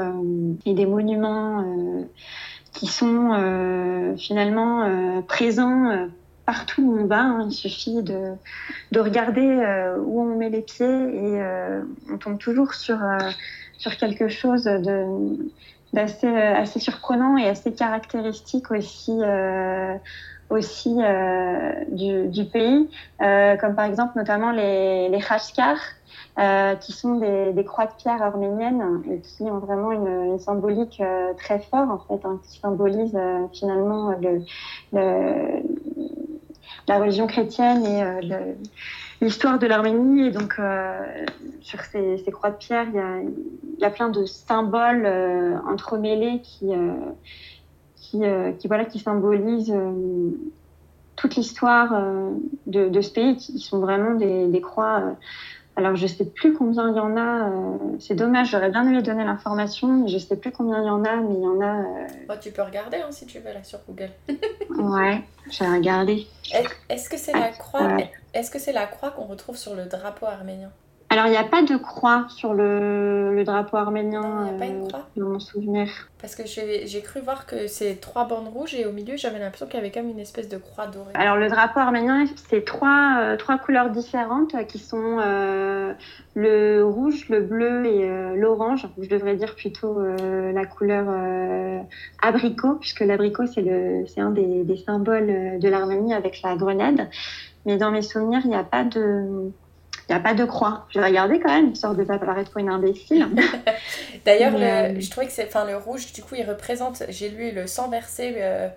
et des monuments qui sont euh, finalement euh, présents euh, partout où on va. Hein. Il suffit de, de regarder où on met les pieds et on tombe toujours sur, sur quelque chose de d'assez assez surprenant et assez caractéristique aussi aussi du, du, pays, comme par exemple notamment les, les khashkars, euh, qui sont des, croix de pierre arméniennes et qui ont vraiment une, symbolique euh, très forte, en fait, hein, qui symbolise euh, finalement le, le, la religion chrétienne et l'histoire de l'Arménie. Et donc, sur ces, croix de pierre, il y a, plein de symboles entremêlés qui, qui, voilà, qui symbolisent toute l'histoire de, ce pays, qui sont vraiment des croix alors, je sais plus combien il y en a. Euh, c'est dommage, j'aurais bien aimé donner l'information, mais je sais plus combien il y en a, mais il y en a. Euh, oh, tu peux regarder hein, si tu veux là sur Google. ouais, j'ai regardé. Est-ce que c'est la croix Est-ce que c'est la croix qu'on retrouve sur le drapeau arménien? Alors, il n'y a pas de croix sur le, le drapeau arménien. Il n'y a pas une croix Dans mon souvenir. Parce que j'ai cru voir que c'est trois bandes rouges et au milieu, j'avais l'impression qu'il y avait comme une espèce de croix dorée. Alors, le drapeau arménien, c'est trois, euh, trois couleurs différentes qui sont euh, le rouge, le bleu et euh, l'orange. Je devrais dire plutôt la couleur abricot, puisque l'abricot, c'est un des, des symboles de l'Arménie avec la grenade. Mais dans mes souvenirs, il n'y a pas de n'y a pas de croix. J'ai regardé quand même, histoire de pas paraître pour une imbécile. D'ailleurs, euh, je trouvais que c'est, enfin, le rouge, du coup, il représente, j'ai lu le sang versé euh,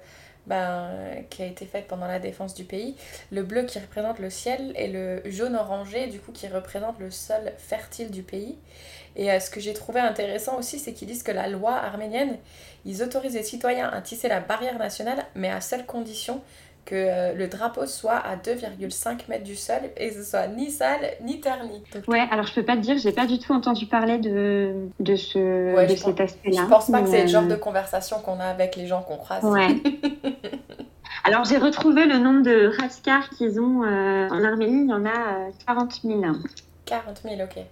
ben, qui a été fait pendant la défense du pays, le bleu qui représente le ciel et le jaune orangé, du coup, qui représente le sol fertile du pays. Et euh, ce que j'ai trouvé intéressant aussi, c'est qu'ils disent que la loi arménienne, ils autorisent les citoyens à tisser la barrière nationale, mais à seule condition que euh, le drapeau soit à 2,5 mètres du sol et que ce soit ni sale ni terni. ouais, alors je peux pas te dire, j'ai pas du tout entendu parler de, de, ce, de cet aspect-là. Je pense pas que c'est le genre euh, de conversation qu'on a avec les gens qu'on croise. Ouais. alors j'ai retrouvé le nombre de Ratskar qu'ils ont euh, en Arménie, il y en a 40 000. 40 000, ok.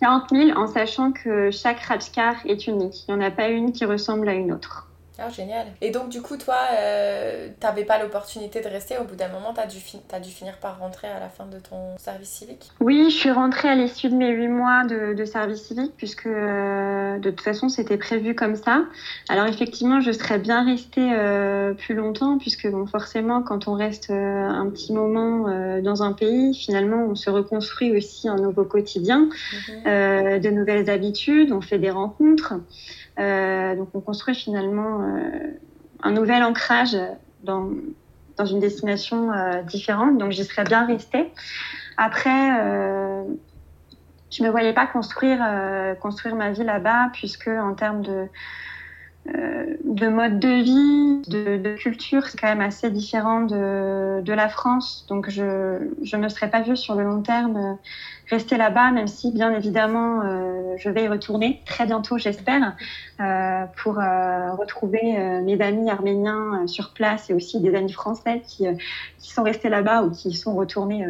40 000 en sachant que chaque Ratskar est unique. Il n'y en a pas une qui ressemble à une autre. Ah, génial. Et donc, du coup, toi, euh, t'avais pas l'opportunité de rester. Au bout d'un moment, t'as dû, as dû finir par rentrer à la fin de ton service civique Oui, je suis rentrée à l'issue de mes huit mois de, de service civique, puisque euh, de toute façon, c'était prévu comme ça. Alors, effectivement, je serais bien restée euh, plus longtemps, puisque bon, forcément, quand on reste euh, un petit moment dans un pays, finalement, on se reconstruit aussi un nouveau quotidien, mhm. de nouvelles habitudes, on fait des rencontres. Euh, donc on construit finalement euh, un nouvel ancrage dans, dans une destination euh, différente. Donc j'y serais bien restée. Après, je me voyais pas construire construire ma vie là-bas puisque en termes de de mode de vie, de, culture, c'est quand même assez différent de, la France. Donc je ne serais pas vue sur le long terme rester là-bas, même si bien évidemment euh, je vais y retourner très bientôt, j'espère, euh, pour euh, retrouver mes amis arméniens sur place et aussi des amis français qui, qui sont restés là-bas ou qui sont retournés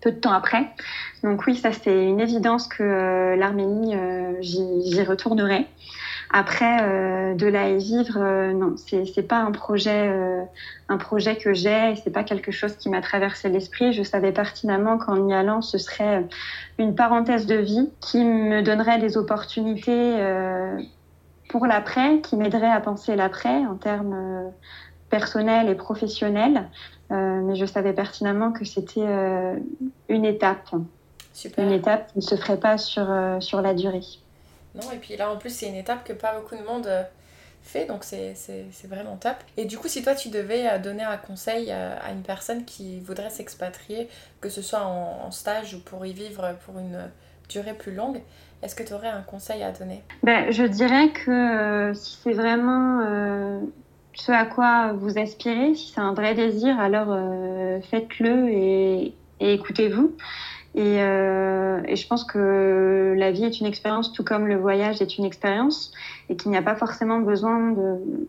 peu de temps après. Donc oui, ça c'est une évidence que l'Arménie, j'y retournerai. Après, euh, de là et vivre, euh, non, c'est c'est pas un projet, euh, un projet que j'ai. C'est pas quelque chose qui m'a traversé l'esprit. Je savais pertinemment qu'en y allant, ce serait une parenthèse de vie qui me donnerait des opportunités pour l'après, qui m'aiderait à penser l'après en termes personnelle et professionnelle, mais je savais pertinemment que c'était une étape. Une étape qui ne se ferait pas sur, sur la durée. Non, et puis là en plus c'est une étape que pas beaucoup de monde fait, donc c'est vraiment top. Et du coup, si toi tu devais euh, donner un conseil euh, à une personne qui voudrait s'expatrier, que ce soit en, stage ou pour y vivre pour une durée plus longue, est-ce que tu aurais un conseil à donner? Ben, Je dirais que euh, si c'est vraiment ce à quoi vous aspirez, si c'est un vrai désir, alors faites-le et écoutez-vous. Et, euh, et, je pense que la vie est une expérience, tout comme le voyage est une expérience, et qu'il n'y a pas forcément besoin de,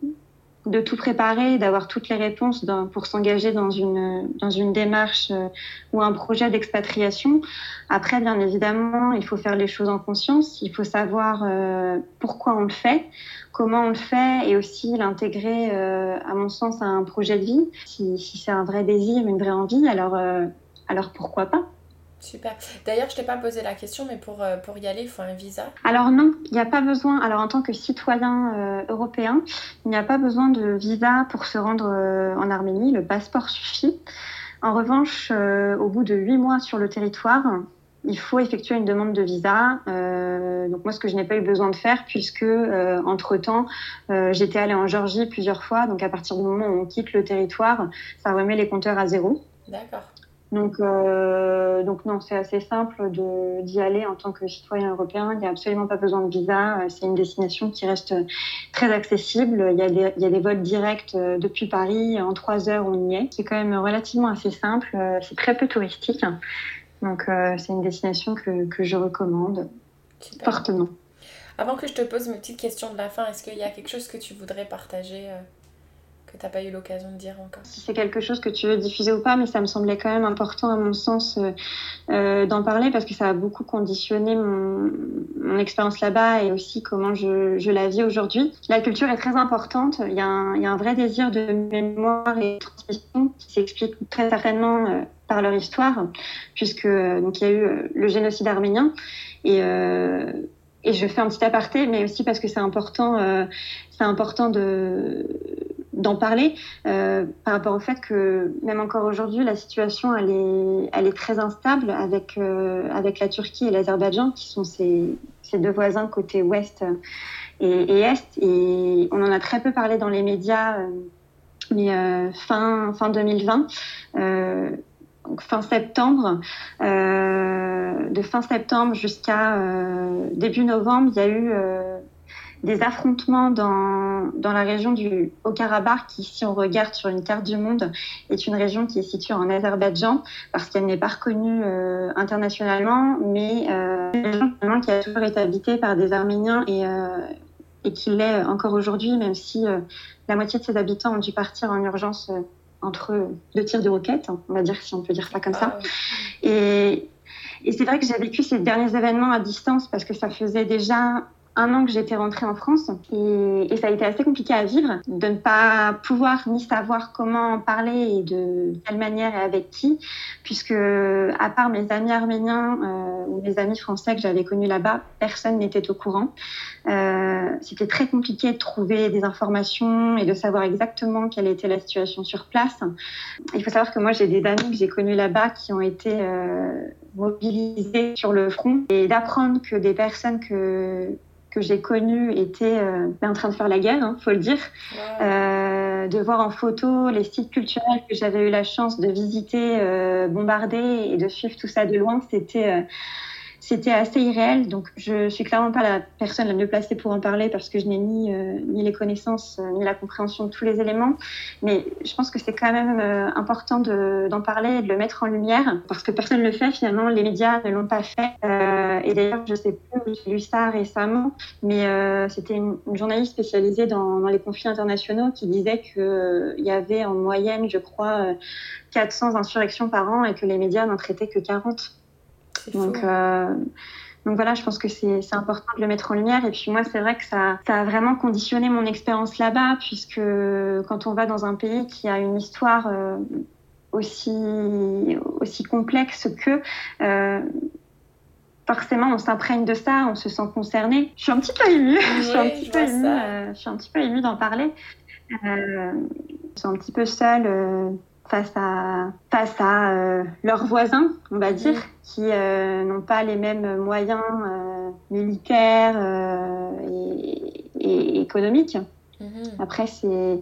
de tout préparer, d'avoir toutes les réponses pour s'engager dans une, dans une démarche euh, ou un projet d'expatriation. Après, bien évidemment, il faut faire les choses en conscience, il faut savoir euh, pourquoi on le fait, comment on le fait, et aussi l'intégrer, euh, à mon sens, à un projet de vie. Si, si c'est un vrai désir, une vraie envie, alors, alors pourquoi pas? Super. D'ailleurs, je t'ai pas posé la question, mais pour, euh, pour y aller, il faut un visa Alors non, il n'y a pas besoin. Alors en tant que citoyen euh, européen, il n'y a pas besoin de visa pour se rendre euh, en Arménie. Le passeport suffit. En revanche, au bout de huit mois sur le territoire, il faut effectuer une demande de visa. donc moi, ce que je n'ai pas eu besoin de faire, puisque entre-temps, j'étais allée en Géorgie plusieurs fois. Donc à partir du moment où on quitte le territoire, ça remet les compteurs à zéro. D'accord. Donc, euh, donc non, c'est assez simple d'y aller en tant que citoyen européen. Il n'y a absolument pas besoin de visa. C'est une destination qui reste très accessible. Il y a des, il y a des vols directs euh, depuis Paris. En trois heures, on y est. C'est quand même relativement assez simple. Euh, c'est très peu touristique. Donc, euh, c'est une destination que, que je recommande fortement. Avant que je te pose mes petites questions de la fin, est-ce qu'il y a quelque chose que tu voudrais partager que tu n'as pas eu l'occasion de dire encore Si c'est quelque chose que tu veux diffuser ou pas, mais ça me semblait quand même important à mon sens euh, euh, d'en parler parce que ça a beaucoup conditionné mon, expérience là-bas et aussi comment je, la vis aujourd'hui. La culture est très importante. Il y, a un, vrai désir de mémoire et de transmission qui s'explique très certainement euh, par leur histoire, puisque donc il y a eu le génocide arménien et je fais un petit aparté, mais aussi parce que c'est important, c'est important de d'en parler euh, par rapport au fait que même encore aujourd'hui la situation elle est très instable avec euh, avec la Turquie et l'Azerbaïdjan qui sont ces deux voisins côté ouest et, est. Et on en a très peu parlé dans les médias euh, mais fin fin 2020 donc fin septembre, de fin septembre jusqu'à début novembre, il y a eu des affrontements dans, dans la région du Haut-Karabakh, qui, si on regarde sur une carte du monde, est une région qui est située en Azerbaïdjan, parce qu'elle n'est pas reconnue euh, internationalement, mais euh, une région qui a toujours été habitée par des Arméniens et, euh, et qui l'est encore aujourd'hui, même si euh, la moitié de ses habitants ont dû partir en urgence entre deux tirs de roquettes, on va dire si on peut dire ça comme ça. Ah et, et c'est vrai que j'ai vécu ces derniers événements à distance parce que ça faisait déjà un an que j'étais rentrée en France et, ça a été assez compliqué à vivre de ne pas pouvoir ni savoir comment en parler et de quelle manière et avec qui puisque à part mes amis arméniens euh, ou mes amis français que j'avais connus là-bas personne n'était au courant. Euh, c'était très compliqué de trouver des informations et de savoir exactement quelle était la situation sur place. Il faut savoir que moi j'ai des amis que j'ai connus là-bas qui ont été euh, mobilisés sur le front et d'apprendre que des personnes que que j'ai connu était euh, en train de faire la guerre, hein, faut le dire. Wow. Euh, de voir en photo les sites culturels que j'avais eu la chance de visiter, euh, bombarder et de suivre tout ça de loin, c'était euh, c'était assez irréel. Donc, je suis clairement pas la personne la mieux placée pour en parler parce que je n'ai ni, euh, les connaissances euh, ni la compréhension de tous les éléments. Mais je pense que c'est quand même euh, important d'en de, parler et de le mettre en lumière parce que personne ne le fait. Finalement, les médias ne l'ont pas fait. Et d'ailleurs, je sais plus, j'ai lu ça récemment, mais c'était une, journaliste spécialisée dans, dans, les conflits internationaux qui disait qu'il y avait en moyenne, je crois, 400 insurrections par an et que les médias n'en traitaient que 40. Donc, euh, donc voilà, je pense que c'est important de le mettre en lumière. Et puis moi, c'est vrai que ça, ça a vraiment conditionné mon expérience là-bas, puisque quand on va dans un pays qui a une histoire euh, aussi, aussi complexe que... Euh, forcément, on s'imprègne de ça, on se sent concerné. Je suis un petit peu émue, je suis un petit peu émue, je suis un petit peu émue d'en parler ils sont un petit peu seuls face à, face à euh, leurs voisins, on va dire, qui euh, n'ont pas les mêmes moyens euh, militaires et, et, économiques. Mhm. Après, c'est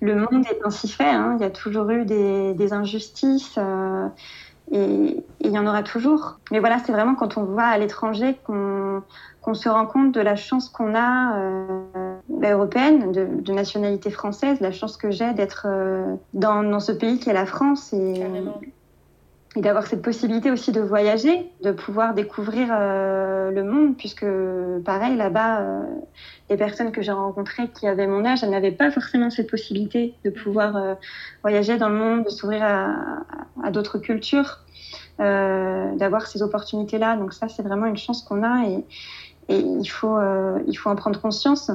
le monde est ainsi fait. Hein. Il y a toujours eu des, des injustices et, il y en aura toujours. Mais voilà, c'est vraiment quand on va à l'étranger qu'on se rend compte de la chance qu'on a européenne, de, de, nationalité française, la chance que j'ai d'être euh, dans, dans, ce pays qui est la France et, et d'avoir cette possibilité aussi de voyager, de pouvoir découvrir euh, le monde, puisque pareil là-bas, euh, les personnes que j'ai rencontrées qui avaient mon âge, elles n'avaient pas forcément cette possibilité de pouvoir euh, voyager dans le monde, de s'ouvrir à, d'autres cultures, d'avoir ces opportunités-là. Donc ça, c'est vraiment une chance qu'on a et, et il faut, euh, il faut en prendre conscience.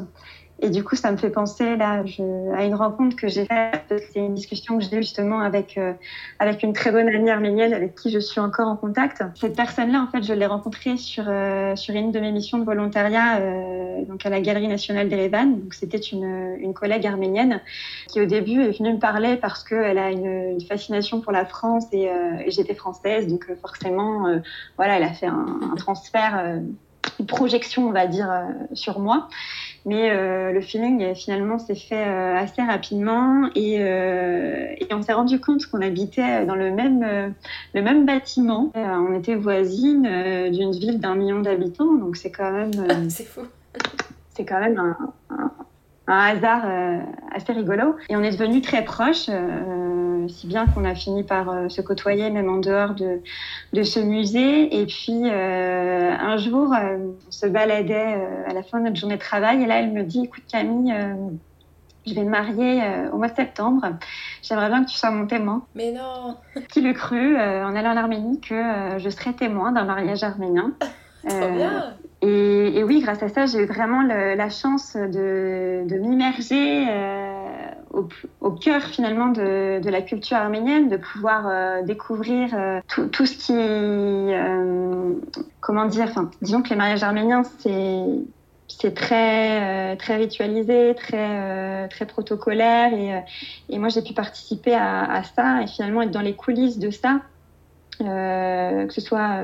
Et du coup, ça me fait penser là à une rencontre que j'ai faite. C'est une discussion que j'ai justement avec euh, avec une très bonne amie arménienne avec qui je suis encore en contact. Cette personne-là, en fait, je l'ai rencontrée sur euh, sur une de mes missions de volontariat, euh, donc à la Galerie nationale d'Erevan. C'était une une collègue arménienne qui au début est venue me parler parce qu'elle a une, fascination pour la France et, j'étais française, donc forcément, voilà, elle a fait un transfert projection, on va dire, euh, sur moi. Mais euh, le feeling, finalement, s'est fait euh, assez rapidement et, et on s'est rendu compte qu'on habitait dans le même, le même bâtiment. on était voisine d'une ville d'un million d'habitants, donc c'est quand même... c'est fou. C'est quand même un, un hasard assez rigolo. Et on est devenus très proches si bien qu'on a fini par euh, se côtoyer même en dehors de, de ce musée. Et puis euh, un jour, euh, on se baladait à la fin de notre journée de travail et là, elle me dit, écoute Camille, je vais me marier au mois de septembre. J'aimerais bien que tu sois mon témoin. Mais non Qui le cru, en allant en Arménie, que je serais témoin d'un mariage arménien. Trop bien et, oui, grâce à ça, j'ai eu vraiment la chance de, m'immerger euh, au, cœur finalement de, la culture arménienne, de pouvoir euh, découvrir euh, tout, ce qui, comment dire, disons que les mariages arméniens, c'est très très ritualisé, très très protocolaire et, et moi j'ai pu participer à, à, ça et finalement être dans les coulisses de ça, que ce soit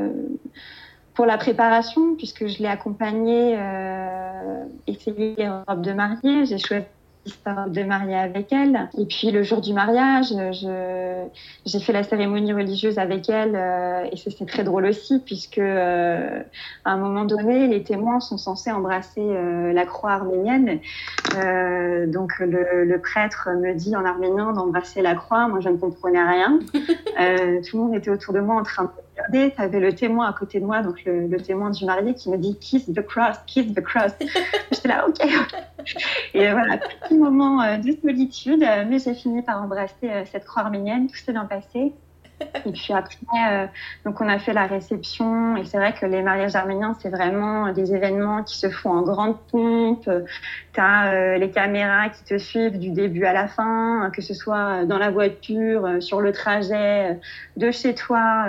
pour la préparation, puisque je l'ai accompagnée euh, essayer les robes de mariée. J'ai choisi de mariée avec elle. Et puis le jour du mariage, j'ai fait la cérémonie religieuse avec elle euh, et c'est très drôle aussi puisque euh, à un moment donné, les témoins sont censés embrasser euh, la croix arménienne. Donc le, le, prêtre me dit en arménien d'embrasser la croix. Moi, je ne comprenais rien. Tout le monde était autour de moi en train de regarder. Tu avais le témoin à côté de moi, donc le, le, témoin du marié qui me dit kiss the cross, kiss the cross. J'étais là, ok. Et voilà, petit moment euh, de solitude, euh, mais j'ai fini par embrasser euh, cette croix arménienne, tout s'est bien passé. Et puis après, donc on a fait la réception et c'est vrai que les mariages arméniens, c'est vraiment des événements qui se font en grande pompe. Tu as les caméras qui te suivent du début à la fin, que ce soit dans la voiture, sur le trajet, de chez toi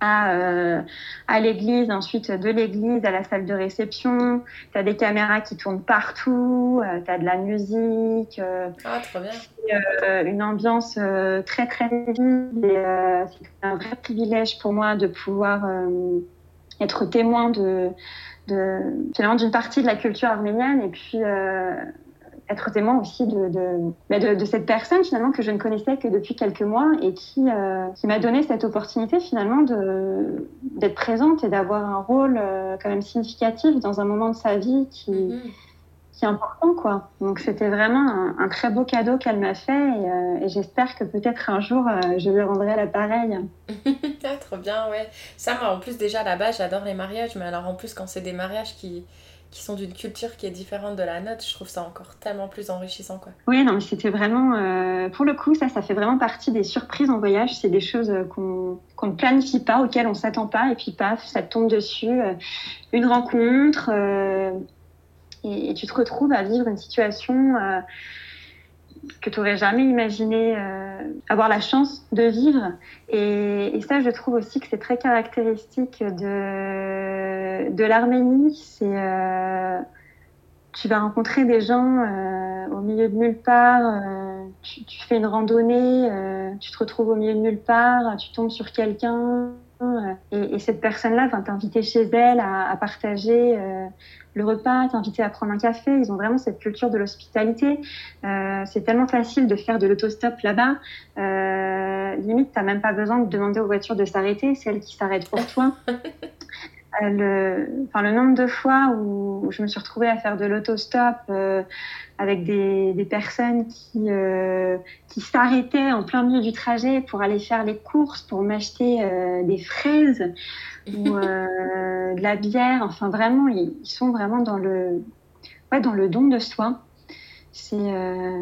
à, euh, à l'église, ensuite de l'église à la salle de réception. Tu as des caméras qui tournent partout, euh, tu as de la musique. Euh, ah, trop bien. Euh, une ambiance très, très vive. Et c'est un vrai privilège pour moi de pouvoir être témoin de, de, finalement d'une partie de la culture arménienne et puis être témoin aussi de, de, de, cette personne finalement que je ne connaissais que depuis quelques mois et qui, euh, qui m'a donné cette opportunité finalement d'être présente et d'avoir un rôle euh, quand même significatif dans un moment de sa vie qui, mm-hmm. qui est important. quoi. Donc c'était vraiment un, un, très beau cadeau qu'elle m'a fait et, euh, et j'espère que peut-être un jour je lui rendrai l'appareil. ah, trop bien, ouais. Ça, moi en plus déjà là-bas j'adore les mariages, mais alors en plus quand c'est des mariages qui qui sont d'une culture qui est différente de la nôtre, je trouve ça encore tellement plus enrichissant. Quoi. Oui, non, mais c'était vraiment, euh, pour le coup, ça, ça fait vraiment partie des surprises en voyage. C'est des choses qu'on qu ne planifie pas, auxquelles on s'attend pas, et puis paf, ça tombe dessus. Euh, une rencontre, euh, et, tu te retrouves à vivre une situation euh, que tu n'aurais jamais imaginé euh, avoir la chance de vivre. Et, ça, je trouve aussi que c'est très caractéristique de, de l'Arménie. C'est euh, tu vas rencontrer des gens euh, au milieu de nulle part, tu, fais une randonnée, tu te retrouves au milieu de nulle part, tu tombes sur quelqu'un et, et, cette personne-là va t'inviter chez elle à partager le repas, t'inviter à prendre un café. Ils ont vraiment cette culture de l'hospitalité. c'est tellement facile de faire de l'autostop là-bas. limite, t'as même pas besoin de demander aux voitures de s'arrêter, c'est elles qui s'arrêtent pour toi. le, enfin, le nombre de fois où, je me suis retrouvée à faire de l'autostop euh, avec des, des, personnes qui, euh, qui s'arrêtaient en plein milieu du trajet pour aller faire les courses, pour m'acheter euh, des fraises ou euh, de la bière. Enfin, vraiment, ils, sont vraiment dans le, ouais, dans le don de soi. C'est euh,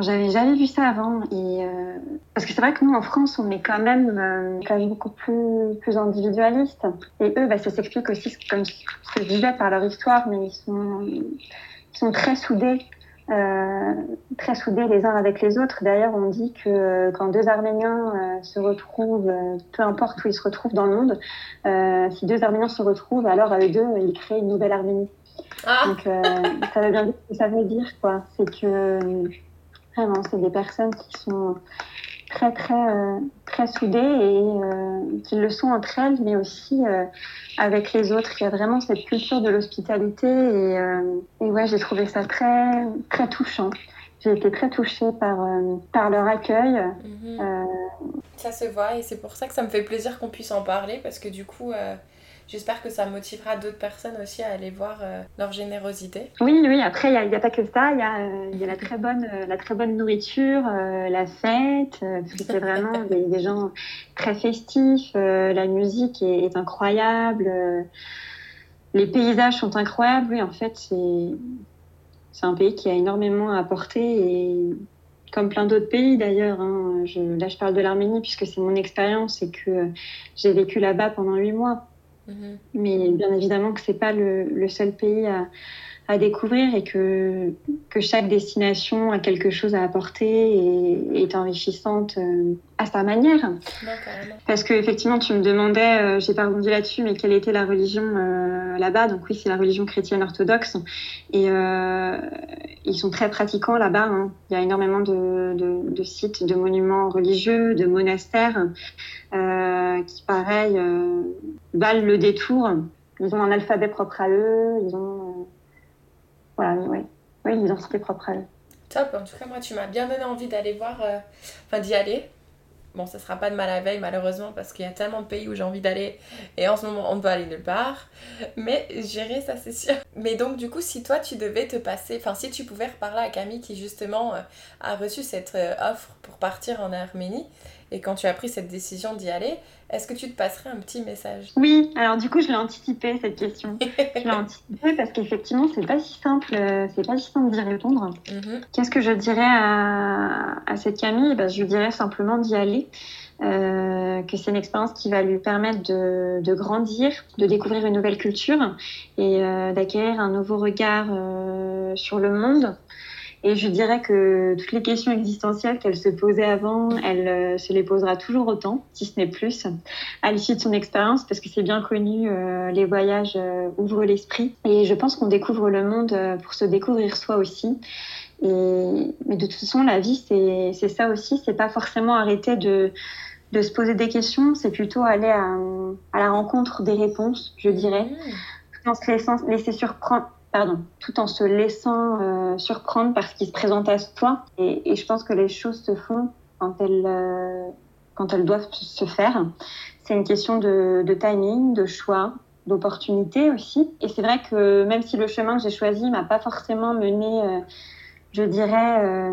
j'avais jamais vu ça avant. Euh... Parce que c'est vrai que nous, en France, on est quand même, quand même beaucoup plus, plus individualiste. Et eux, bah, ça s'explique aussi, comme ce que je disais, par leur histoire, mais ils sont, ils sont très soudés. Euh, très soudés les uns avec les autres. D'ailleurs, on dit que euh, quand deux Arméniens euh, se retrouvent, euh, peu importe où ils se retrouvent dans le monde, si deux Arméniens se retrouvent, alors à eux deux, ils créent une nouvelle Arménie. Ah. Donc, ça veut bien dire ce que ça veut dire, quoi. C'est que Vraiment, c'est des personnes qui sont très très euh, très soudées et euh, qui le sont entre elles, mais aussi euh, avec les autres. Il y a vraiment cette culture de l'hospitalité et, euh, et, ouais, j'ai trouvé ça très très touchant. J'ai été très touchée par euh, par leur accueil. -hmm. Ça se voit et c'est pour ça que ça me fait plaisir qu'on puisse en parler parce que du coup j'espère que ça motivera d'autres personnes aussi à aller voir euh, leur générosité. Oui, oui, après, il n'y a, a, pas que ça, il y a, euh, y a la, très bonne, euh, la très bonne nourriture, la fête, parce que c'est vraiment des, des, gens très festifs, la musique est, est incroyable, les paysages sont incroyables, oui, en fait, c'est... Un pays qui a énormément à apporter et comme plein d'autres pays d'ailleurs. Hein. Là, je parle de l'Arménie puisque c'est mon expérience et que j'ai vécu là-bas pendant huit mois. Mmh. Mais bien évidemment que c'est pas le, le, seul pays à, à, découvrir et que, que chaque destination a quelque chose à apporter et est enrichissante euh, à sa manière. Parce que effectivement, tu me demandais, euh, j'ai pas rebondi là-dessus, mais quelle était la religion euh, là-bas Donc oui, c'est la religion chrétienne orthodoxe et euh, ils sont très pratiquants là-bas. Hein. Il y a énormément de, de, de, sites, de monuments religieux, de monastères qui, pareil, valent le détour. Ils ont un alphabet propre à eux, ils ont, voilà, oui, oui, une identité propre à eux. Top, en tout cas, moi, tu m'as bien donné envie d'aller voir, enfin d'y aller. Bon, ça sera pas de mal à veille, malheureusement, parce qu'il y a tellement de pays où j'ai envie d'aller et en ce moment, on peut aller nulle part. Mais gérer, ça, c'est sûr. Mais donc, du coup, si toi, tu devais te passer, enfin, si tu pouvais reparler à Camille qui, justement, euh, a reçu cette euh, offre pour partir en Arménie, et quand tu as pris cette décision d'y aller, est-ce que tu te passerais un petit message? Oui, alors du coup, je l'ai anticipé cette question. je l'ai anticipé parce qu'effectivement, c'est pas si simple, euh, c'est pas si simple d'y répondre. Mm -hmm. Qu'est-ce que je dirais à, à cette Camille? Ben, Je lui dirais simplement d'y aller. Euh, que c'est une expérience qui va lui permettre de, de, grandir, de découvrir une nouvelle culture et euh, d'acquérir un nouveau regard euh, sur le monde. Et je dirais que toutes les questions existentielles qu'elle se posait avant, elle euh, se les posera toujours autant, si ce n'est plus, à l'issue de son expérience, parce que c'est bien connu, euh, les voyages euh, ouvrent l'esprit. Et je pense qu'on découvre le monde pour se découvrir soi aussi. Et, mais de toute façon, la vie, c'est ça aussi. C'est pas forcément arrêter de, de se poser des questions, c'est plutôt aller à, à, la rencontre des réponses, je dirais, tout en se laissant laisser surprendre tout en se laissant euh, surprendre par ce qui se présente à soi. Et, je pense que les choses se font quand elles, euh, doivent se faire. C'est une question de, timing, de choix, d'opportunité aussi. Et c'est vrai que même si le chemin que j'ai choisi m'a pas forcément mené, euh, je dirais,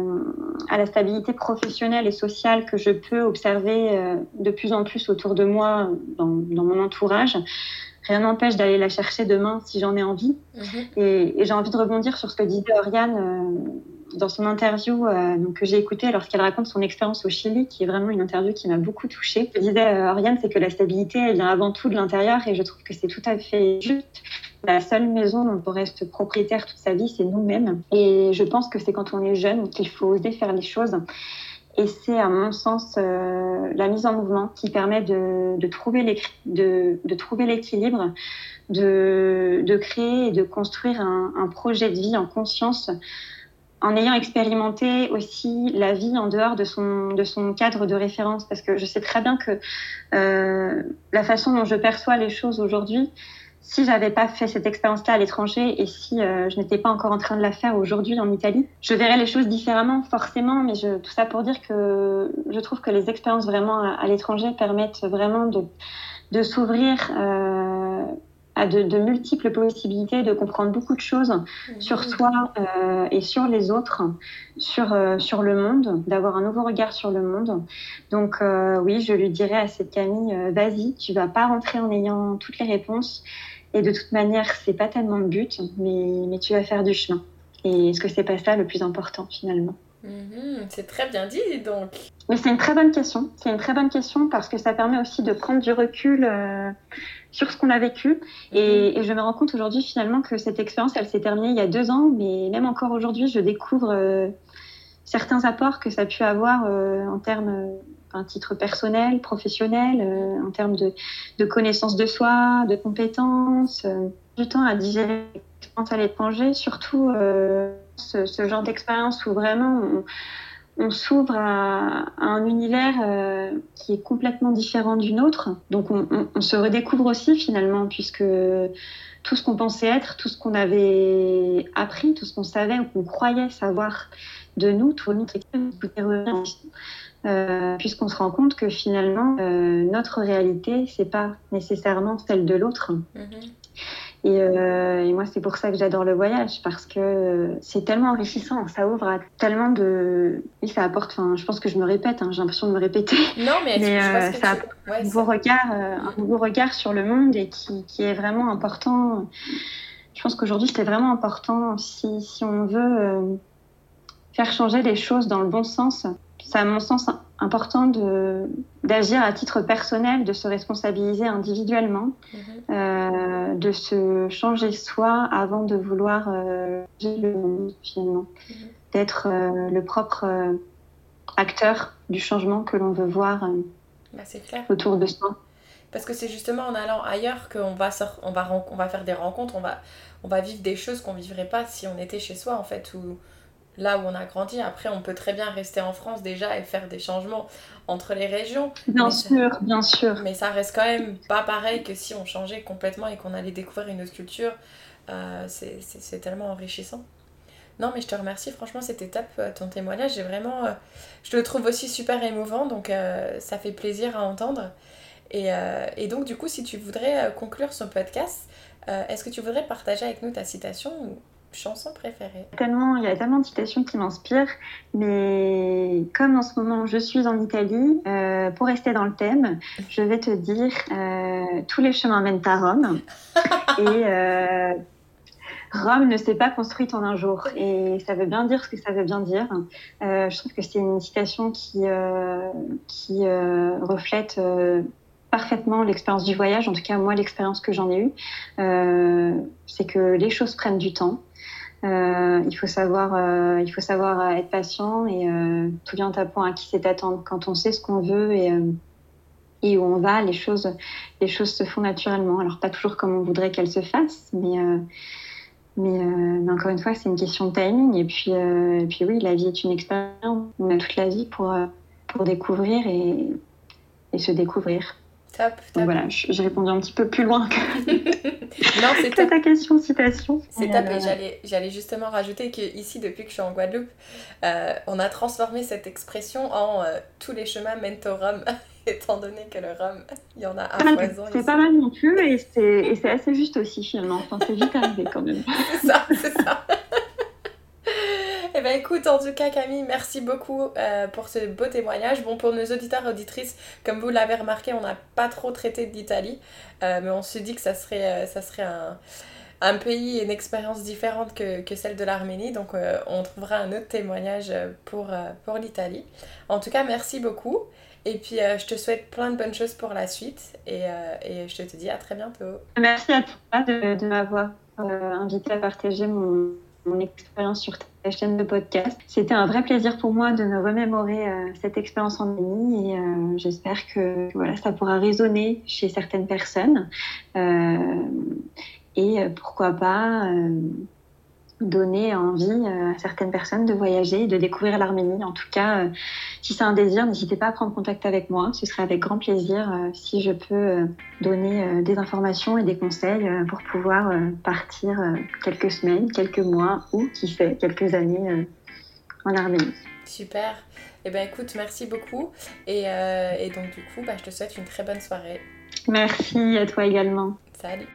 à la stabilité professionnelle et sociale que je peux observer de plus en plus autour de moi dans mon entourage, rien n'empêche d'aller la chercher demain si j'en ai envie. Mmh. Et, et j'ai envie de rebondir sur ce que disait Oriane euh, dans son interview euh, donc, que j'ai écouté lorsqu'elle raconte son expérience au Chili, qui est vraiment une interview qui m'a beaucoup touchée. Ce que disait euh, Oriane, c'est que la stabilité, elle vient avant tout de l'intérieur et je trouve que c'est tout à fait juste. La seule maison dont on reste propriétaire toute sa vie, c'est nous-mêmes. Et je pense que c'est quand on est jeune qu'il faut oser faire les choses. Et c'est, à mon sens, la mise en mouvement qui permet de, trouver l'équilibre, de, créer et de construire un, projet de vie en conscience en ayant expérimenté aussi la vie en dehors de son, de son cadre de référence, parce que je sais très bien que euh, la façon dont je perçois les choses aujourd'hui, si j'avais pas fait cette expérience-là à l'étranger et si euh, je n'étais pas encore en train de la faire aujourd'hui en Italie, je verrais les choses différemment, forcément. Mais je, tout ça pour dire que je trouve que les expériences vraiment à, l'étranger permettent vraiment de, de s'ouvrir. Euh, à de, de, multiples possibilités de comprendre beaucoup de choses mmh. sur soi euh, et sur les autres, sur, euh, sur le monde, d'avoir un nouveau regard sur le monde. Donc euh, oui, je lui dirais à cette Camille, vas-y, tu vas pas rentrer en ayant toutes les réponses. Et de toute manière, c'est pas tellement le but, mais, mais tu vas faire du chemin. Et est-ce que c'est pas ça le plus important finalement mmh, C'est très bien dit, donc. Mais c'est une très bonne question. C'est une très bonne question parce que ça permet aussi de prendre du recul euh, sur ce qu'on a vécu. Mhm. Et, je me rends compte aujourd'hui finalement que cette expérience, elle s'est terminée il y a deux ans, mais même encore aujourd'hui, je découvre euh, certains apports que ça a pu avoir euh, en termes, un titre personnel, professionnel, en termes de, de, connaissance de soi, de compétences, du temps à digérer l'expérience à l'étranger, surtout ce, ce, genre d'expérience où vraiment on, s'ouvre à, un univers euh, qui est complètement différent du nôtre. Donc on, se redécouvre aussi finalement, puisque tout ce qu'on pensait être, tout ce qu'on avait appris, tout ce qu'on savait ou qu'on croyait savoir de nous, tout notre euh, puisqu'on se rend compte que finalement euh, notre réalité c'est pas nécessairement celle de l'autre. Mm-hmm. Euh, et, moi, c'est pour ça que j'adore le voyage, parce que c'est tellement enrichissant, ça ouvre à tellement de... Oui, ça apporte, enfin, je pense que je me répète, hein, j'ai l'impression de me répéter. Non, mais, euh, ça apporte un, nouveau regard, un nouveau regard sur le monde et qui, qui est vraiment important. Je pense qu'aujourd'hui, c'est vraiment important si, si on veut faire changer les choses dans le bon sens. C'est à mon sens important d'agir à titre personnel, de se responsabiliser individuellement, mhm. euh, de se changer soi avant de vouloir euh, changer le monde finalement, mhm. d'être euh, le propre acteur du changement que l'on veut voir bah, autour de soi. Parce que c'est justement en allant ailleurs qu'on va, on va, on va faire des rencontres, on va, on va vivre des choses qu'on ne vivrait pas si on était chez soi en fait, ou là où on a grandi. Après, on peut très bien rester en France déjà et faire des changements entre les régions. Bien sûr, bien sûr. Mais ça reste quand même pas pareil que si on changeait complètement et qu'on allait découvrir une autre culture. Euh, c'est tellement enrichissant. Non, mais je te remercie. Franchement, c'était top euh, ton témoignage. J'ai vraiment, euh, je le trouve aussi super émouvant, donc ça fait plaisir à entendre. Et, et, donc, du coup, si tu voudrais conclure ce podcast, est-ce que tu voudrais partager avec nous ta citation chanson préférée Tellement, il y a tellement de citations qui m'inspirent, mais comme en ce moment je suis en Italie, euh, pour rester dans le thème, je vais te dire euh, tous les chemins mènent à Rome et euh, Rome ne s'est pas construite en un jour et ça veut bien dire ce que ça veut bien dire. je trouve que c'est une citation qui qui reflète parfaitement l'expérience du voyage, en tout cas moi l'expérience que j'en ai eue, euh, c'est que les choses prennent du temps. Euh, il faut savoir, euh, il faut savoir être patient et tout vient à point à qui c'est attendre. Quand on sait ce qu'on veut et, où on va, les choses, les choses se font naturellement. Alors pas toujours comme on voudrait qu'elles se fassent, mais mais, encore une fois, c'est une question de timing. Et puis, et puis oui, la vie est une expérience. On a toute la vie pour, pour découvrir et se découvrir. Top, Donc voilà, j'ai répondu un petit peu plus loin que, non, c'est ta question citation. C'est top, et j'allais justement rajouter que ici, depuis que je suis en Guadeloupe, euh, on a transformé cette expression en euh, tous les chemins mènent au rhum, étant donné que le rhum, il y en a un foison. C'est pas mal non plus, et c'est assez juste aussi finalement. Enfin, c'est vite arrivé quand même. c'est ça, c'est ça. Bien écoute, en tout cas Camille, merci beaucoup euh, pour ce beau témoignage. Bon, pour nos auditeurs et auditrices, comme vous l'avez remarqué, on n'a pas trop traité d'Italie, euh, mais on se dit que ça serait, euh, ça serait un, un pays et une expérience différente que, que celle de l'Arménie. Donc on trouvera un autre témoignage pour, pour l'Italie. En tout cas, merci beaucoup. Et puis, je te souhaite plein de bonnes choses pour la suite. Et, et je te dis à très bientôt. Merci à toi de, de m'avoir invité à partager mon, mon expérience sur la chaîne de podcast. C'était un vrai plaisir pour moi de me remémorer cette expérience en ligne et j'espère que voilà, ça pourra résonner chez certaines personnes. et pourquoi pas donner envie euh, à certaines personnes de voyager et de découvrir l'Arménie. En tout cas, euh, si c'est un désir, n'hésitez pas à prendre contact avec moi. Ce serait avec grand plaisir euh, si je peux donner des informations et des conseils pour pouvoir partir quelques semaines, quelques mois ou, qui sait, quelques années en Arménie. Super. Eh bien, écoute, merci beaucoup. Et, et donc, du coup, bah, je te souhaite une très bonne soirée. Merci à toi également. Salut.